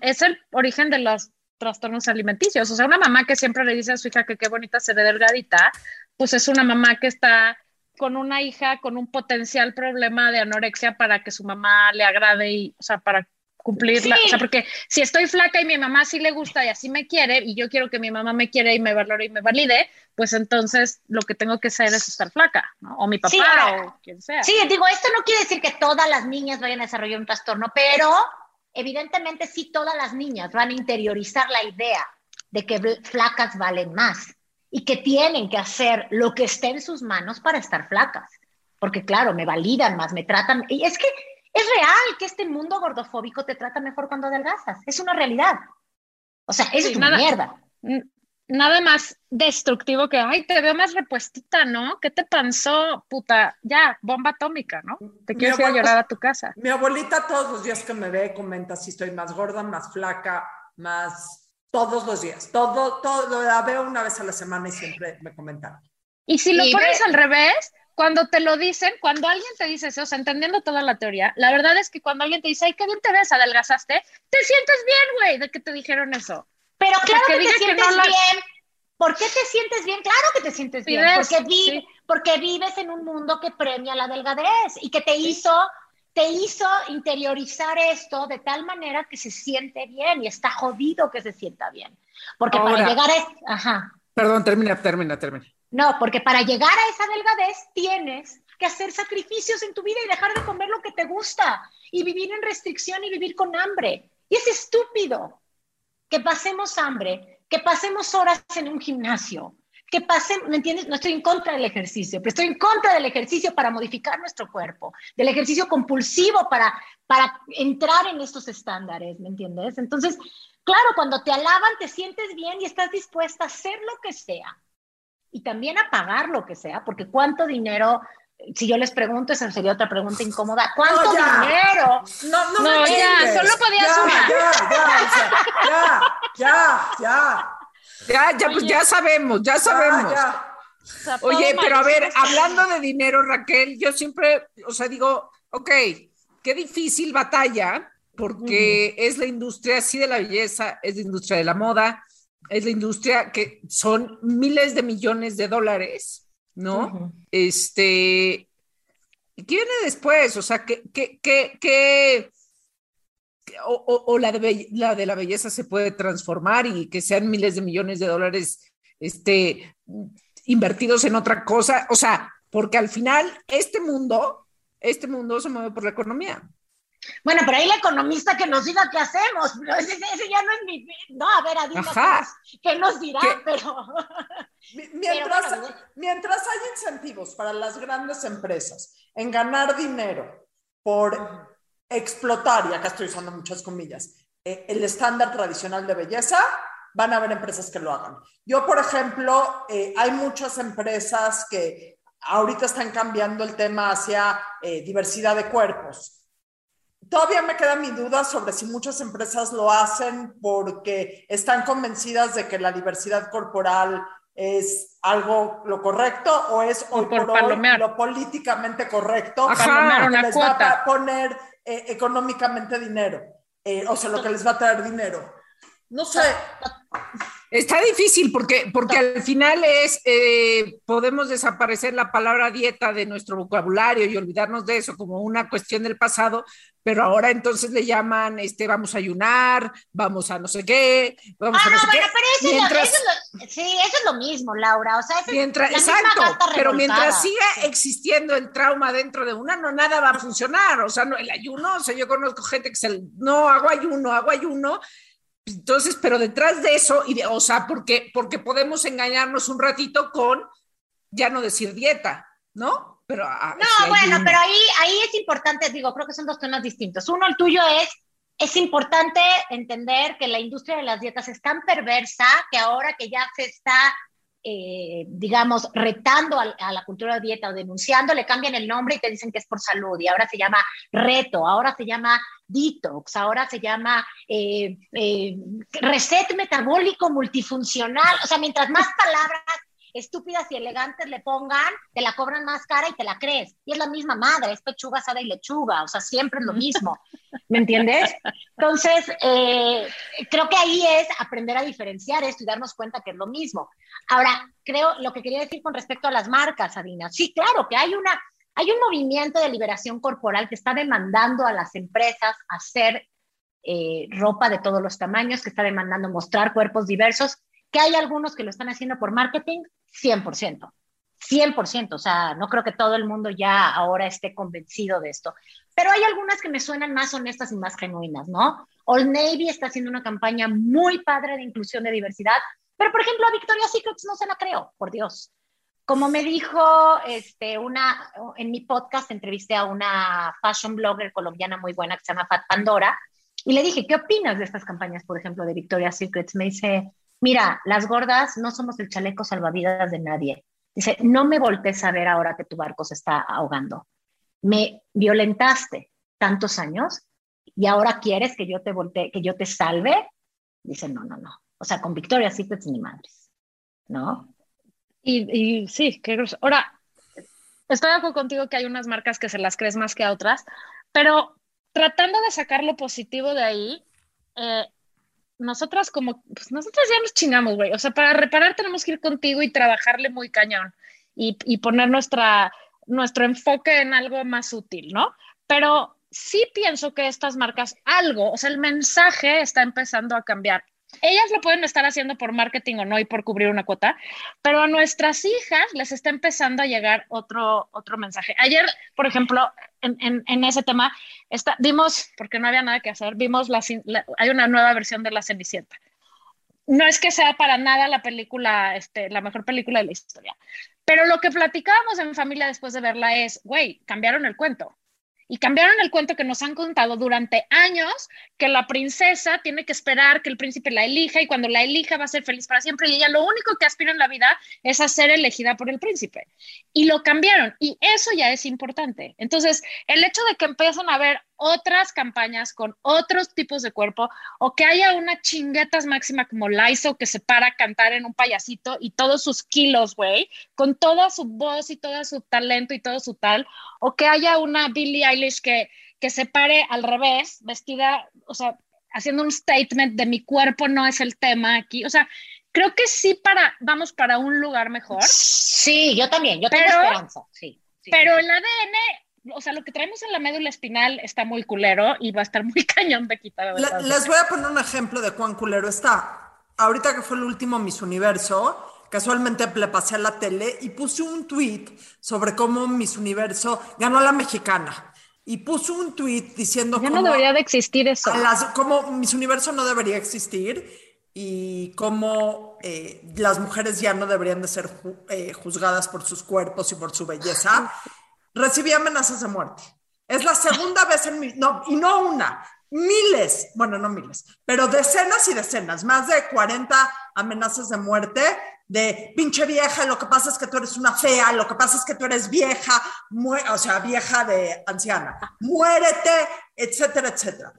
es el origen de los trastornos alimenticios. O sea, una mamá que siempre le dice a su hija que qué bonita se ve delgadita, pues es una mamá que está con una hija con un potencial problema de anorexia para que su mamá le agrade y, o sea, para cumplirla. O sea, porque si estoy flaca y mi mamá sí le gusta y así me quiere y yo quiero que mi mamá me quiere y me valore y me valide, pues entonces lo que tengo que hacer es estar flaca, ¿no? O mi papá o quien sea. Sí, digo, esto no quiere decir que todas las niñas vayan a desarrollar un trastorno, pero evidentemente sí todas las niñas van a interiorizar la idea de que flacas valen más y que tienen que hacer lo que esté en sus manos para estar flacas. Porque claro, me validan más, me tratan... Y es que es real que este mundo gordofóbico te trata mejor cuando adelgazas. Es una realidad. O sea, es una mierda. Nada más destructivo que, ay, te veo más repuestita, ¿no? ¿Qué te pasó, puta? Ya, bomba atómica, ¿no? Te quiero ir a llorar a tu casa. Mi abuelita todos los días que me ve comenta si estoy más gorda, más flaca, más... Todos los días. Todo, todo, la veo una vez a la semana y siempre me comentan. Y si lo pones al revés, cuando te lo dicen, cuando alguien te dice eso, o sea, entendiendo toda la teoría, la verdad es que cuando alguien te dice, ay, qué bien te ves, adelgazaste, te sientes bien, güey, de que te dijeron eso. Pero claro que, te sientes bien. ¿Por qué te sientes bien? Claro que te sientes bien. Porque, porque vives en un mundo que premia la delgadez y que te hizo te hizo interiorizar esto de tal manera que se siente bien y está jodido que se sienta bien. Porque para llegar a... Ajá. Perdón, termina, termina, termina. No, porque para llegar a esa delgadez tienes que hacer sacrificios en tu vida y dejar de comer lo que te gusta y vivir en restricción y vivir con hambre. Y es estúpido que pasemos hambre, que pasemos horas en un gimnasio, que pasemos, ¿me entiendes? No estoy en contra del ejercicio, pero estoy en contra del ejercicio para modificar nuestro cuerpo, del ejercicio compulsivo para, para entrar en estos estándares, ¿me entiendes? Entonces, claro, cuando te alaban, te sientes bien y estás dispuesta a hacer lo que sea y también a pagar lo que sea, porque cuánto dinero si yo les pregunto, esa sería otra pregunta incómoda. ¿Cuánto dinero? No, no, no ya, solo podía sumar. Ya, ya, ya, ya, ya. Ya, pues ya sabemos, ya sabemos. Oye, pero a ver, hablando de dinero, Raquel, yo siempre, o sea, digo, ok, qué difícil batalla, porque es la industria, sí, de la belleza, es la industria de la moda, es la industria que son miles de millones de dólares ¿no? Este, ¿qué viene después? O sea, ¿qué, qué, qué, o, o, o la, de, la de la belleza se puede transformar y que sean miles de millones de dólares este, invertidos en otra cosa. O sea, porque al final este mundo, este mundo se mueve por la economía. Bueno, pero ahí la economista que nos diga qué hacemos. Ese, ese ya no es mi. No, a ver, Adina, ¿qué nos, dirá? ¿Qué? Pero. Mientras, pero bueno, mientras hay incentivos para las grandes empresas en ganar dinero por explotar, y acá estoy usando muchas comillas, eh, el estándar tradicional de belleza, van a haber empresas que lo hagan. Yo, por ejemplo, eh, hay muchas empresas que ahorita están cambiando el tema hacia eh, diversidad de cuerpos. Todavía me queda mi duda sobre si muchas empresas lo hacen porque están convencidas de que la diversidad corporal es algo lo correcto o es hoy por por hoy lo políticamente correcto una les va a poner eh, económicamente dinero, eh, o sea, lo que les va a traer dinero. No sé, Está difícil porque, porque al final es, eh, podemos desaparecer la palabra dieta de nuestro vocabulario y olvidarnos de eso como una cuestión del pasado, pero ahora entonces le llaman, este, vamos a ayunar, vamos a no sé qué, vamos Ah, a no no, sé bueno, qué. pero eso, Mientras- es lo, eso es lo- sí, eso es lo mismo, Laura. O sea, eso es Mientras, la misma exacto, pero mientras siga existiendo el trauma dentro de una, no nada va a funcionar. O sea, no, el ayuno, o sea, yo conozco gente que se, no hago ayuno, hago ayuno. Entonces, pero detrás de eso, y de- o sea, porque, porque podemos engañarnos un ratito con ya no decir dieta, ¿no? Pero ah, No, bueno, pero ahí, ahí es importante, digo, creo que son dos temas distintos. Uno, el tuyo es, es importante entender que la industria de las dietas es tan perversa que ahora que ya se está, eh, digamos, retando a, la cultura de dieta o denunciando, le cambian el nombre y te dicen que es por salud y ahora se llama reto, ahora se llama detox, ahora se llama eh, eh, reset metabólico multifuncional. O sea, mientras más palabras estúpidas y elegantes le pongan, te la cobran más cara y te la crees. Y es la misma madre, es pechuga asada y lechuga, o sea, siempre es lo mismo. ¿Me entiendes? Entonces, eh, creo que ahí es aprender a diferenciar esto y darnos cuenta que es lo mismo. Ahora, creo lo que quería decir con respecto a las marcas, Adina. Sí, claro, que hay una, hay un movimiento de liberación corporal que está demandando a las empresas hacer eh, ropa de todos los tamaños, que está demandando mostrar cuerpos diversos, que hay algunos que lo están haciendo por marketing, 100%. 100%, o sea, no creo que todo el mundo ya ahora esté convencido de esto, pero hay algunas que me suenan más honestas y más genuinas, ¿no? Old Navy está haciendo una campaña muy padre de inclusión de diversidad, pero por ejemplo a Victoria's Secrets no se la creo, por Dios. Como me dijo este, una, en mi podcast entrevisté a una fashion blogger colombiana muy buena que se llama Fat Pandora y le dije, ¿qué opinas de estas campañas, por ejemplo, de Victoria's Secrets? Me dice, mira, las gordas no somos el chaleco salvavidas de nadie. Dice, no me voltees a ver ahora que tu barco se está ahogando. Me violentaste tantos años y ahora quieres que yo te voltee, que yo te salve. Dice, no, no, no. O sea, con Victoria's Secrets ni madres. ¿No? Y, y sí, qué grosso. Ahora, estoy de acuerdo contigo que hay unas marcas que se las crees más que a otras, pero tratando de sacar lo positivo de ahí, eh, nosotras como, pues nosotras ya nos chingamos, güey. O sea, para reparar tenemos que ir contigo y trabajarle muy cañón y, y poner nuestra, nuestro enfoque en algo más útil, ¿no? Pero sí pienso que estas marcas, algo, o sea, el mensaje está empezando a cambiar. Ellas lo pueden estar haciendo por marketing o no y por cubrir una cuota, pero a nuestras hijas les está empezando a llegar otro, otro mensaje. Ayer, por ejemplo, en, en, ese tema, está, vimos, porque no había nada que hacer, vimos la, la, hay una nueva versión de La Cenicienta. No es que sea para nada la película, este, la mejor película de la historia, pero lo que platicábamos en familia después de verla es, güey, cambiaron el cuento. Y cambiaron el cuento que nos han contado durante años, que la princesa tiene que esperar que el príncipe la elija y cuando la elija va a ser feliz para siempre y ella lo único que aspira en la vida es a ser elegida por el príncipe. Y lo cambiaron y eso ya es importante. Entonces, el hecho de que empiezan a haber otras campañas con otros tipos de cuerpo o que haya una chinguetas máxima como Laizo que se para a cantar en un payasito y todos sus kilos, güey, con toda su voz y todo su talento y todo su tal, o que haya una Billie Eilish que, que se pare al revés, vestida, o sea, haciendo un statement de mi cuerpo no es el tema aquí, o sea, creo que sí para, vamos para un lugar mejor. Sí, yo también, yo tengo Pero- esperanza, sí. sí, Pero el ADN o sea, lo que traemos en la médula espinal está muy culero y va a estar muy cañón de quitar. Le- les voy a poner un ejemplo de cuán culero está. Ahorita que fue el último Miss Universo, casualmente le pasé a la tele y puse un tweet sobre cómo Miss Universo ganó la mexicana. Y puso un tweet diciendo Ya no debería de existir eso. a cómo Miss Universo no debería existir y cómo eh, las mujeres ya no deberían de ser ju- eh, juzgadas por sus cuerpos y por su belleza, recibí amenazas de muerte. Es la segunda vez en mi, no, y no una, miles, bueno, no miles, pero decenas y decenas, más de 40 amenazas de muerte de pinche vieja, lo que pasa es que tú eres una fea, lo que pasa es que tú eres vieja, o sea, vieja de anciana, muérete, etcétera, etcétera.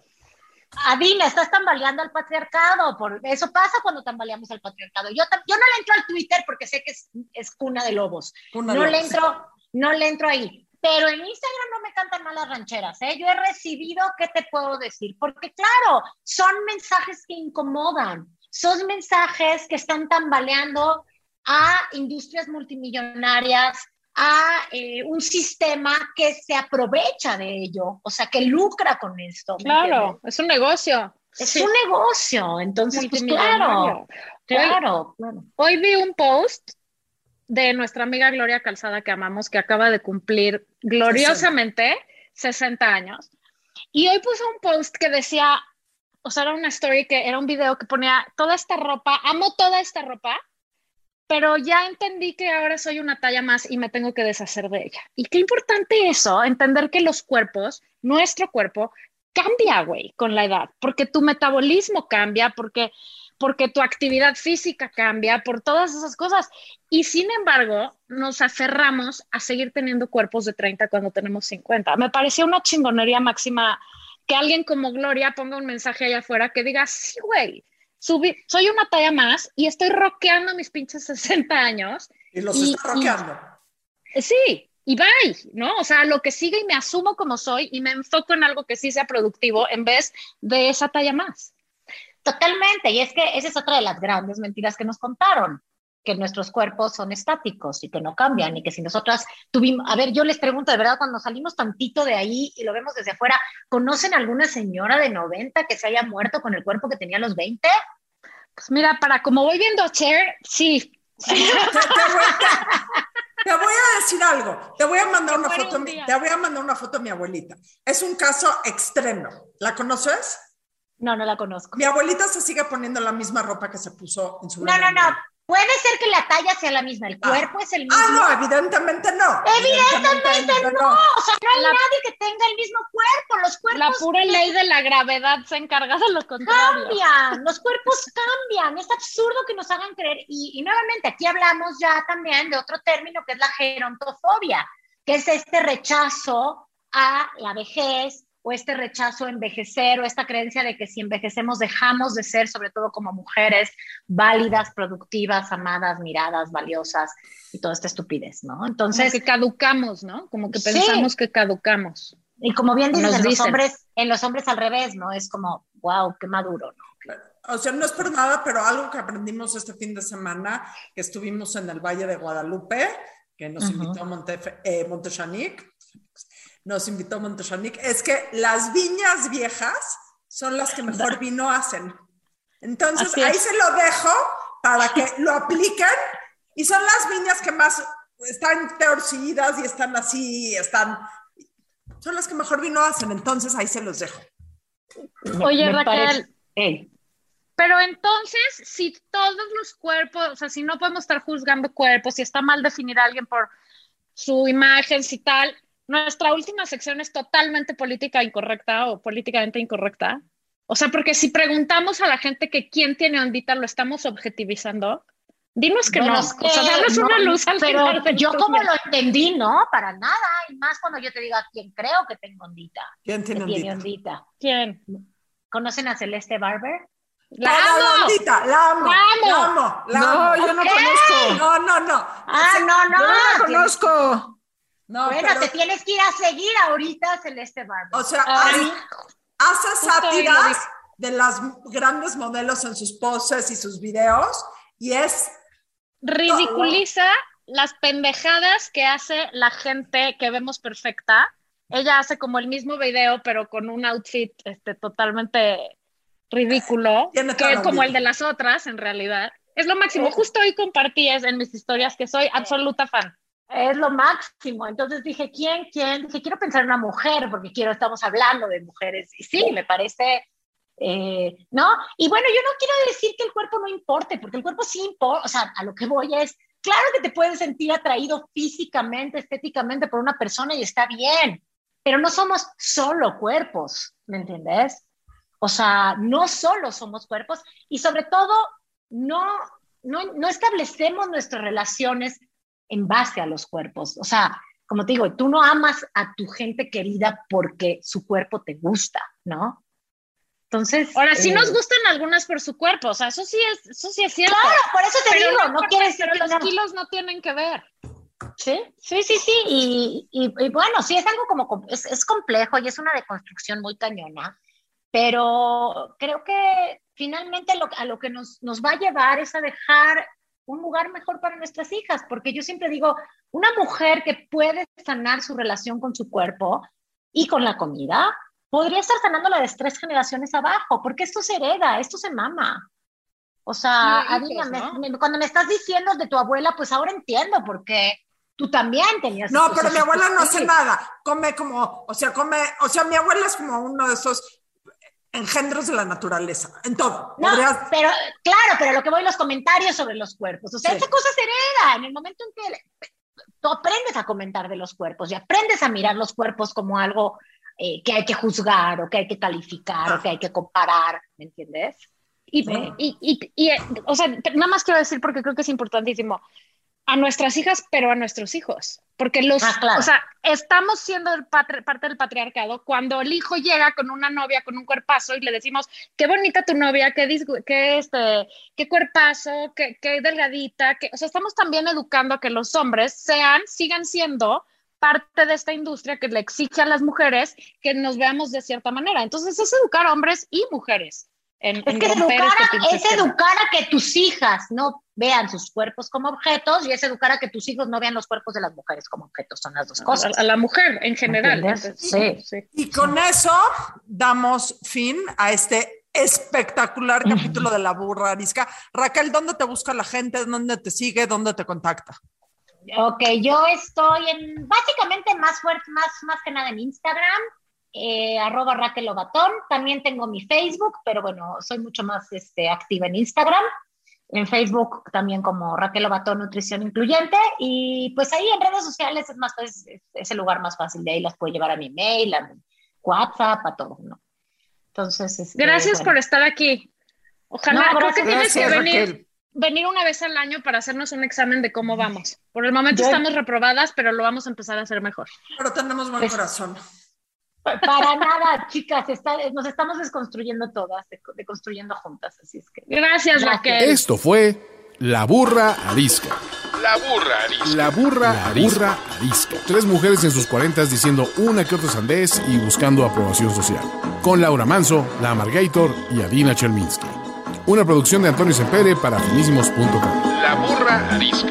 Adina, estás tambaleando al patriarcado. Por, eso pasa cuando tambaleamos al patriarcado. Yo, yo no le entro al Twitter porque sé que es, es cuna de lobos. Cuna no le lobos. entro, no le entro ahí. Pero en Instagram no me cantan malas rancheras, ¿eh? Yo he recibido, ¿qué te puedo decir? Porque claro, son mensajes que incomodan, son mensajes que están tambaleando a industrias multimillonarias, a eh, un sistema que se aprovecha de ello, o sea, que lucra con esto. ¿me Claro, es un negocio. Es Sí. un negocio, entonces, pues claro, claro, claro. Hoy vi un post de nuestra amiga Gloria Calzada que amamos, que acaba de cumplir gloriosamente 60 años. Y hoy puso un post que decía, o sea, era una story que era un video que ponía toda esta ropa, amo toda esta ropa, pero ya entendí que ahora soy una talla más y me tengo que deshacer de ella. Y qué importante eso, entender que los cuerpos, nuestro cuerpo, cambia, güey, con la edad, porque tu metabolismo cambia, porque, porque tu actividad física cambia, por todas esas cosas. Y sin embargo, nos aferramos a seguir teniendo cuerpos de 30 cuando tenemos 50. Me pareció una chingonería máxima que alguien como Gloria ponga un mensaje allá afuera que diga, sí, güey, subí- soy una talla más y estoy rockeando mis pinches 60 años. Y los Y- está roqueando. Sí, y bye, ¿no? O sea, lo que sigue y me asumo como soy y me enfoco en algo que sí sea productivo en vez de esa talla más. Totalmente, y es que esa es otra de las grandes mentiras que nos contaron, que nuestros cuerpos son estáticos y que no cambian y que si nosotras tuvimos, a ver, yo les pregunto de verdad, cuando salimos tantito de ahí y lo vemos desde afuera, ¿conocen alguna señora de 90 que se haya muerto con el cuerpo que tenía a los 20? Pues mira, para como voy viendo a Cher, sí. Te, te voy, a decir algo. Te voy a mandar una foto. Te voy a mandar una foto de mi abuelita. Es un caso extremo. ¿La conoces? No, no la conozco. Mi abuelita se sigue poniendo la misma ropa que se puso en su No, no, no. Puede ser que la talla sea la misma, el Ah. cuerpo es el mismo. Ah, no, evidentemente no. Evidentemente no. O sea, no hay La- nadie que tenga el mismo cuerpo. Los cuerpos La pura ley de la gravedad se encarga de lo contrario. cambian, los cuerpos cambian, es absurdo que nos hagan creer. Y, y nuevamente, aquí hablamos ya también de otro término que es la gerontofobia, que es este rechazo a la vejez o este rechazo a envejecer o esta creencia de que si envejecemos dejamos de ser, sobre todo como mujeres, válidas, productivas, amadas, miradas, valiosas y toda esta estupidez, ¿no? Como Entonces, que caducamos, ¿no? Como que Sí. pensamos que caducamos. y como bien dices, nos en los dicen. hombres, en los hombres al revés, ¿no? Es como, wow, qué maduro, ¿no? O sea, no es por nada, pero algo que aprendimos este fin de semana, que estuvimos en el Valle de Guadalupe, que nos Ujú. invitó Montefe- eh, Montechanic, nos invitó Montechanic, es que las viñas viejas son las que mejor vino hacen. Entonces, ahí se lo dejo para que lo apliquen y son las viñas que más están torcidas y están así, están... Son las que mejor vino hacen, entonces ahí se los dejo. Oye, Raquel. Pero entonces, si todos los cuerpos, o sea, si no podemos estar juzgando cuerpos, si está mal definir a alguien por su imagen, si tal, nuestra última sección es totalmente política incorrecta o políticamente incorrecta. O sea, porque si preguntamos a la gente que quién tiene ondita, lo estamos objetivizando. Dinos que Bueno, no. es o sea, que danos una no, luz al Pero final del yo como lo entendí, no, para nada. Y más cuando yo te diga quién creo que tengo ondita. ¿Quién Que tiene tiene ondita? ondita. ¿Quién? ¿Conocen a Celeste Barber? ¡La amo! ondita, la amo. ¡La amo! La amo. la No, yo no ¿Qué? conozco. No, no, no. Ah, no, no. Yo no la conozco. No, Bueno, pero, te tienes que ir a seguir ahorita Celeste Barber. o sea, Ay, hace, sátiras de las grandes modelos en sus poses y sus videos y es ridiculiza las pendejadas que hace la gente que vemos perfecta ella hace como el mismo video, pero con un outfit este, totalmente ridículo, Tiene que es como vida. el de las otras, en realidad. Es lo máximo. Justo hoy compartí en mis historias que soy absoluta fan. Es lo máximo. Entonces dije, ¿quién? ¿Quién? Dije, quiero pensar en una mujer, porque quiero, estamos hablando de mujeres. Y sí, me parece, eh, ¿no? Y bueno, yo no quiero decir que el cuerpo no importe, porque el cuerpo sí importa. O sea, a lo que voy es, claro que te puedes sentir atraído físicamente, estéticamente por una persona y está bien, pero no somos solo cuerpos, ¿me entiendes? O sea, no solo somos cuerpos y sobre todo no, no, no establecemos nuestras relaciones en base a los cuerpos. O sea, como te digo, tú no amas a tu gente querida porque su cuerpo te gusta, ¿no? Entonces. Ahora, sí eh, nos gustan algunas por su cuerpo, o sea, eso sí es, eso sí es cierto. Claro, por eso te pero digo, no, por- quiere decir pero que los no- kilos no tienen que ver. Sí, sí, sí, sí. Y, y- y bueno, sí, es algo como, com- es, es complejo y es una deconstrucción muy cañona, pero creo que finalmente lo- a lo que nos, nos va a llevar es a dejar un lugar mejor para nuestras hijas, porque yo siempre digo, una mujer que puede sanar su relación con su cuerpo y con la comida, podría estar sanando la de tres generaciones abajo, porque esto se hereda, esto se mama. O sea, Sí, Adina, hijos, me- ¿no? me- cuando me estás diciendo de tu abuela, pues ahora entiendo por qué tú también tenías. No, pero mi abuela no hace nada. Come como, o sea, come, o sea, mi abuela es como uno de esos engendros de la naturaleza, en todo. No, Podrías- pero claro, pero lo que voy los comentarios sobre los cuerpos. O sea, Sí. esa cosa se hereda en el momento en que tú aprendes a comentar de los cuerpos y aprendes a mirar los cuerpos como algo eh, que hay que juzgar o que hay que calificar o que hay que comparar, ¿me entiendes? Y, Sí. y, y, y, eh, o sea, nada más quiero decir porque creo que es importantísimo a nuestras hijas, pero a nuestros hijos, porque los, Ah, claro. o sea, estamos siendo el patri- parte del patriarcado cuando el hijo llega con una novia con un cuerpazo y le decimos, qué bonita tu novia, qué, qué, este, qué cuerpazo, qué, qué delgadita, que, o sea, estamos también educando a que los hombres sean, sigan siendo parte de esta industria que le exige a las mujeres que nos veamos de cierta manera. Entonces es educar a hombres y mujeres. En, Es en que educar, este a, es educar a que tus hijas no vean sus cuerpos como objetos y es educar a que tus hijos no vean los cuerpos de las mujeres como objetos. Son las dos cosas. a, a la mujer en general. Sí. Y con eso damos fin a este espectacular capítulo de La Burra Arisca. Raquel, ¿dónde te busca la gente? ¿Dónde te sigue? ¿Dónde te contacta? Ok, yo estoy en, básicamente más fuerte, más, más que nada en Instagram, eh, arroba Raquel. También tengo mi Facebook, pero bueno, soy mucho más este, activa en Instagram. En Facebook también como Raquel Lobatón Nutrición Incluyente. Y pues ahí en redes sociales es, más, es, es el lugar más fácil. De ahí las puedo llevar a mi mail, a mi WhatsApp, a todo, ¿no? Entonces, este, Gracias bueno. por estar aquí. Ojalá, No, creo que gracias, tienes que Gracias, venir, Raquel. venir una vez al año para hacernos un examen de cómo vamos. Por el momento Yo- estamos reprobadas, pero lo vamos a empezar a hacer mejor. Pero tenemos buen Pues- corazón. Para nada, chicas, está- nos estamos desconstruyendo todas, de- deconstruyendo juntas, así es que. Gracias, Gracias. Raquel. Esto fue La Burra Arisca. La burra arisca. La burra, burra arisca. Tres mujeres en sus cuarentas diciendo una que otra sandez y buscando aprobación social. Con Laura Manso, La Amargator y Adina Chelminsky. Una producción de Antonio Sempere para finísimos.com. La burra arisca.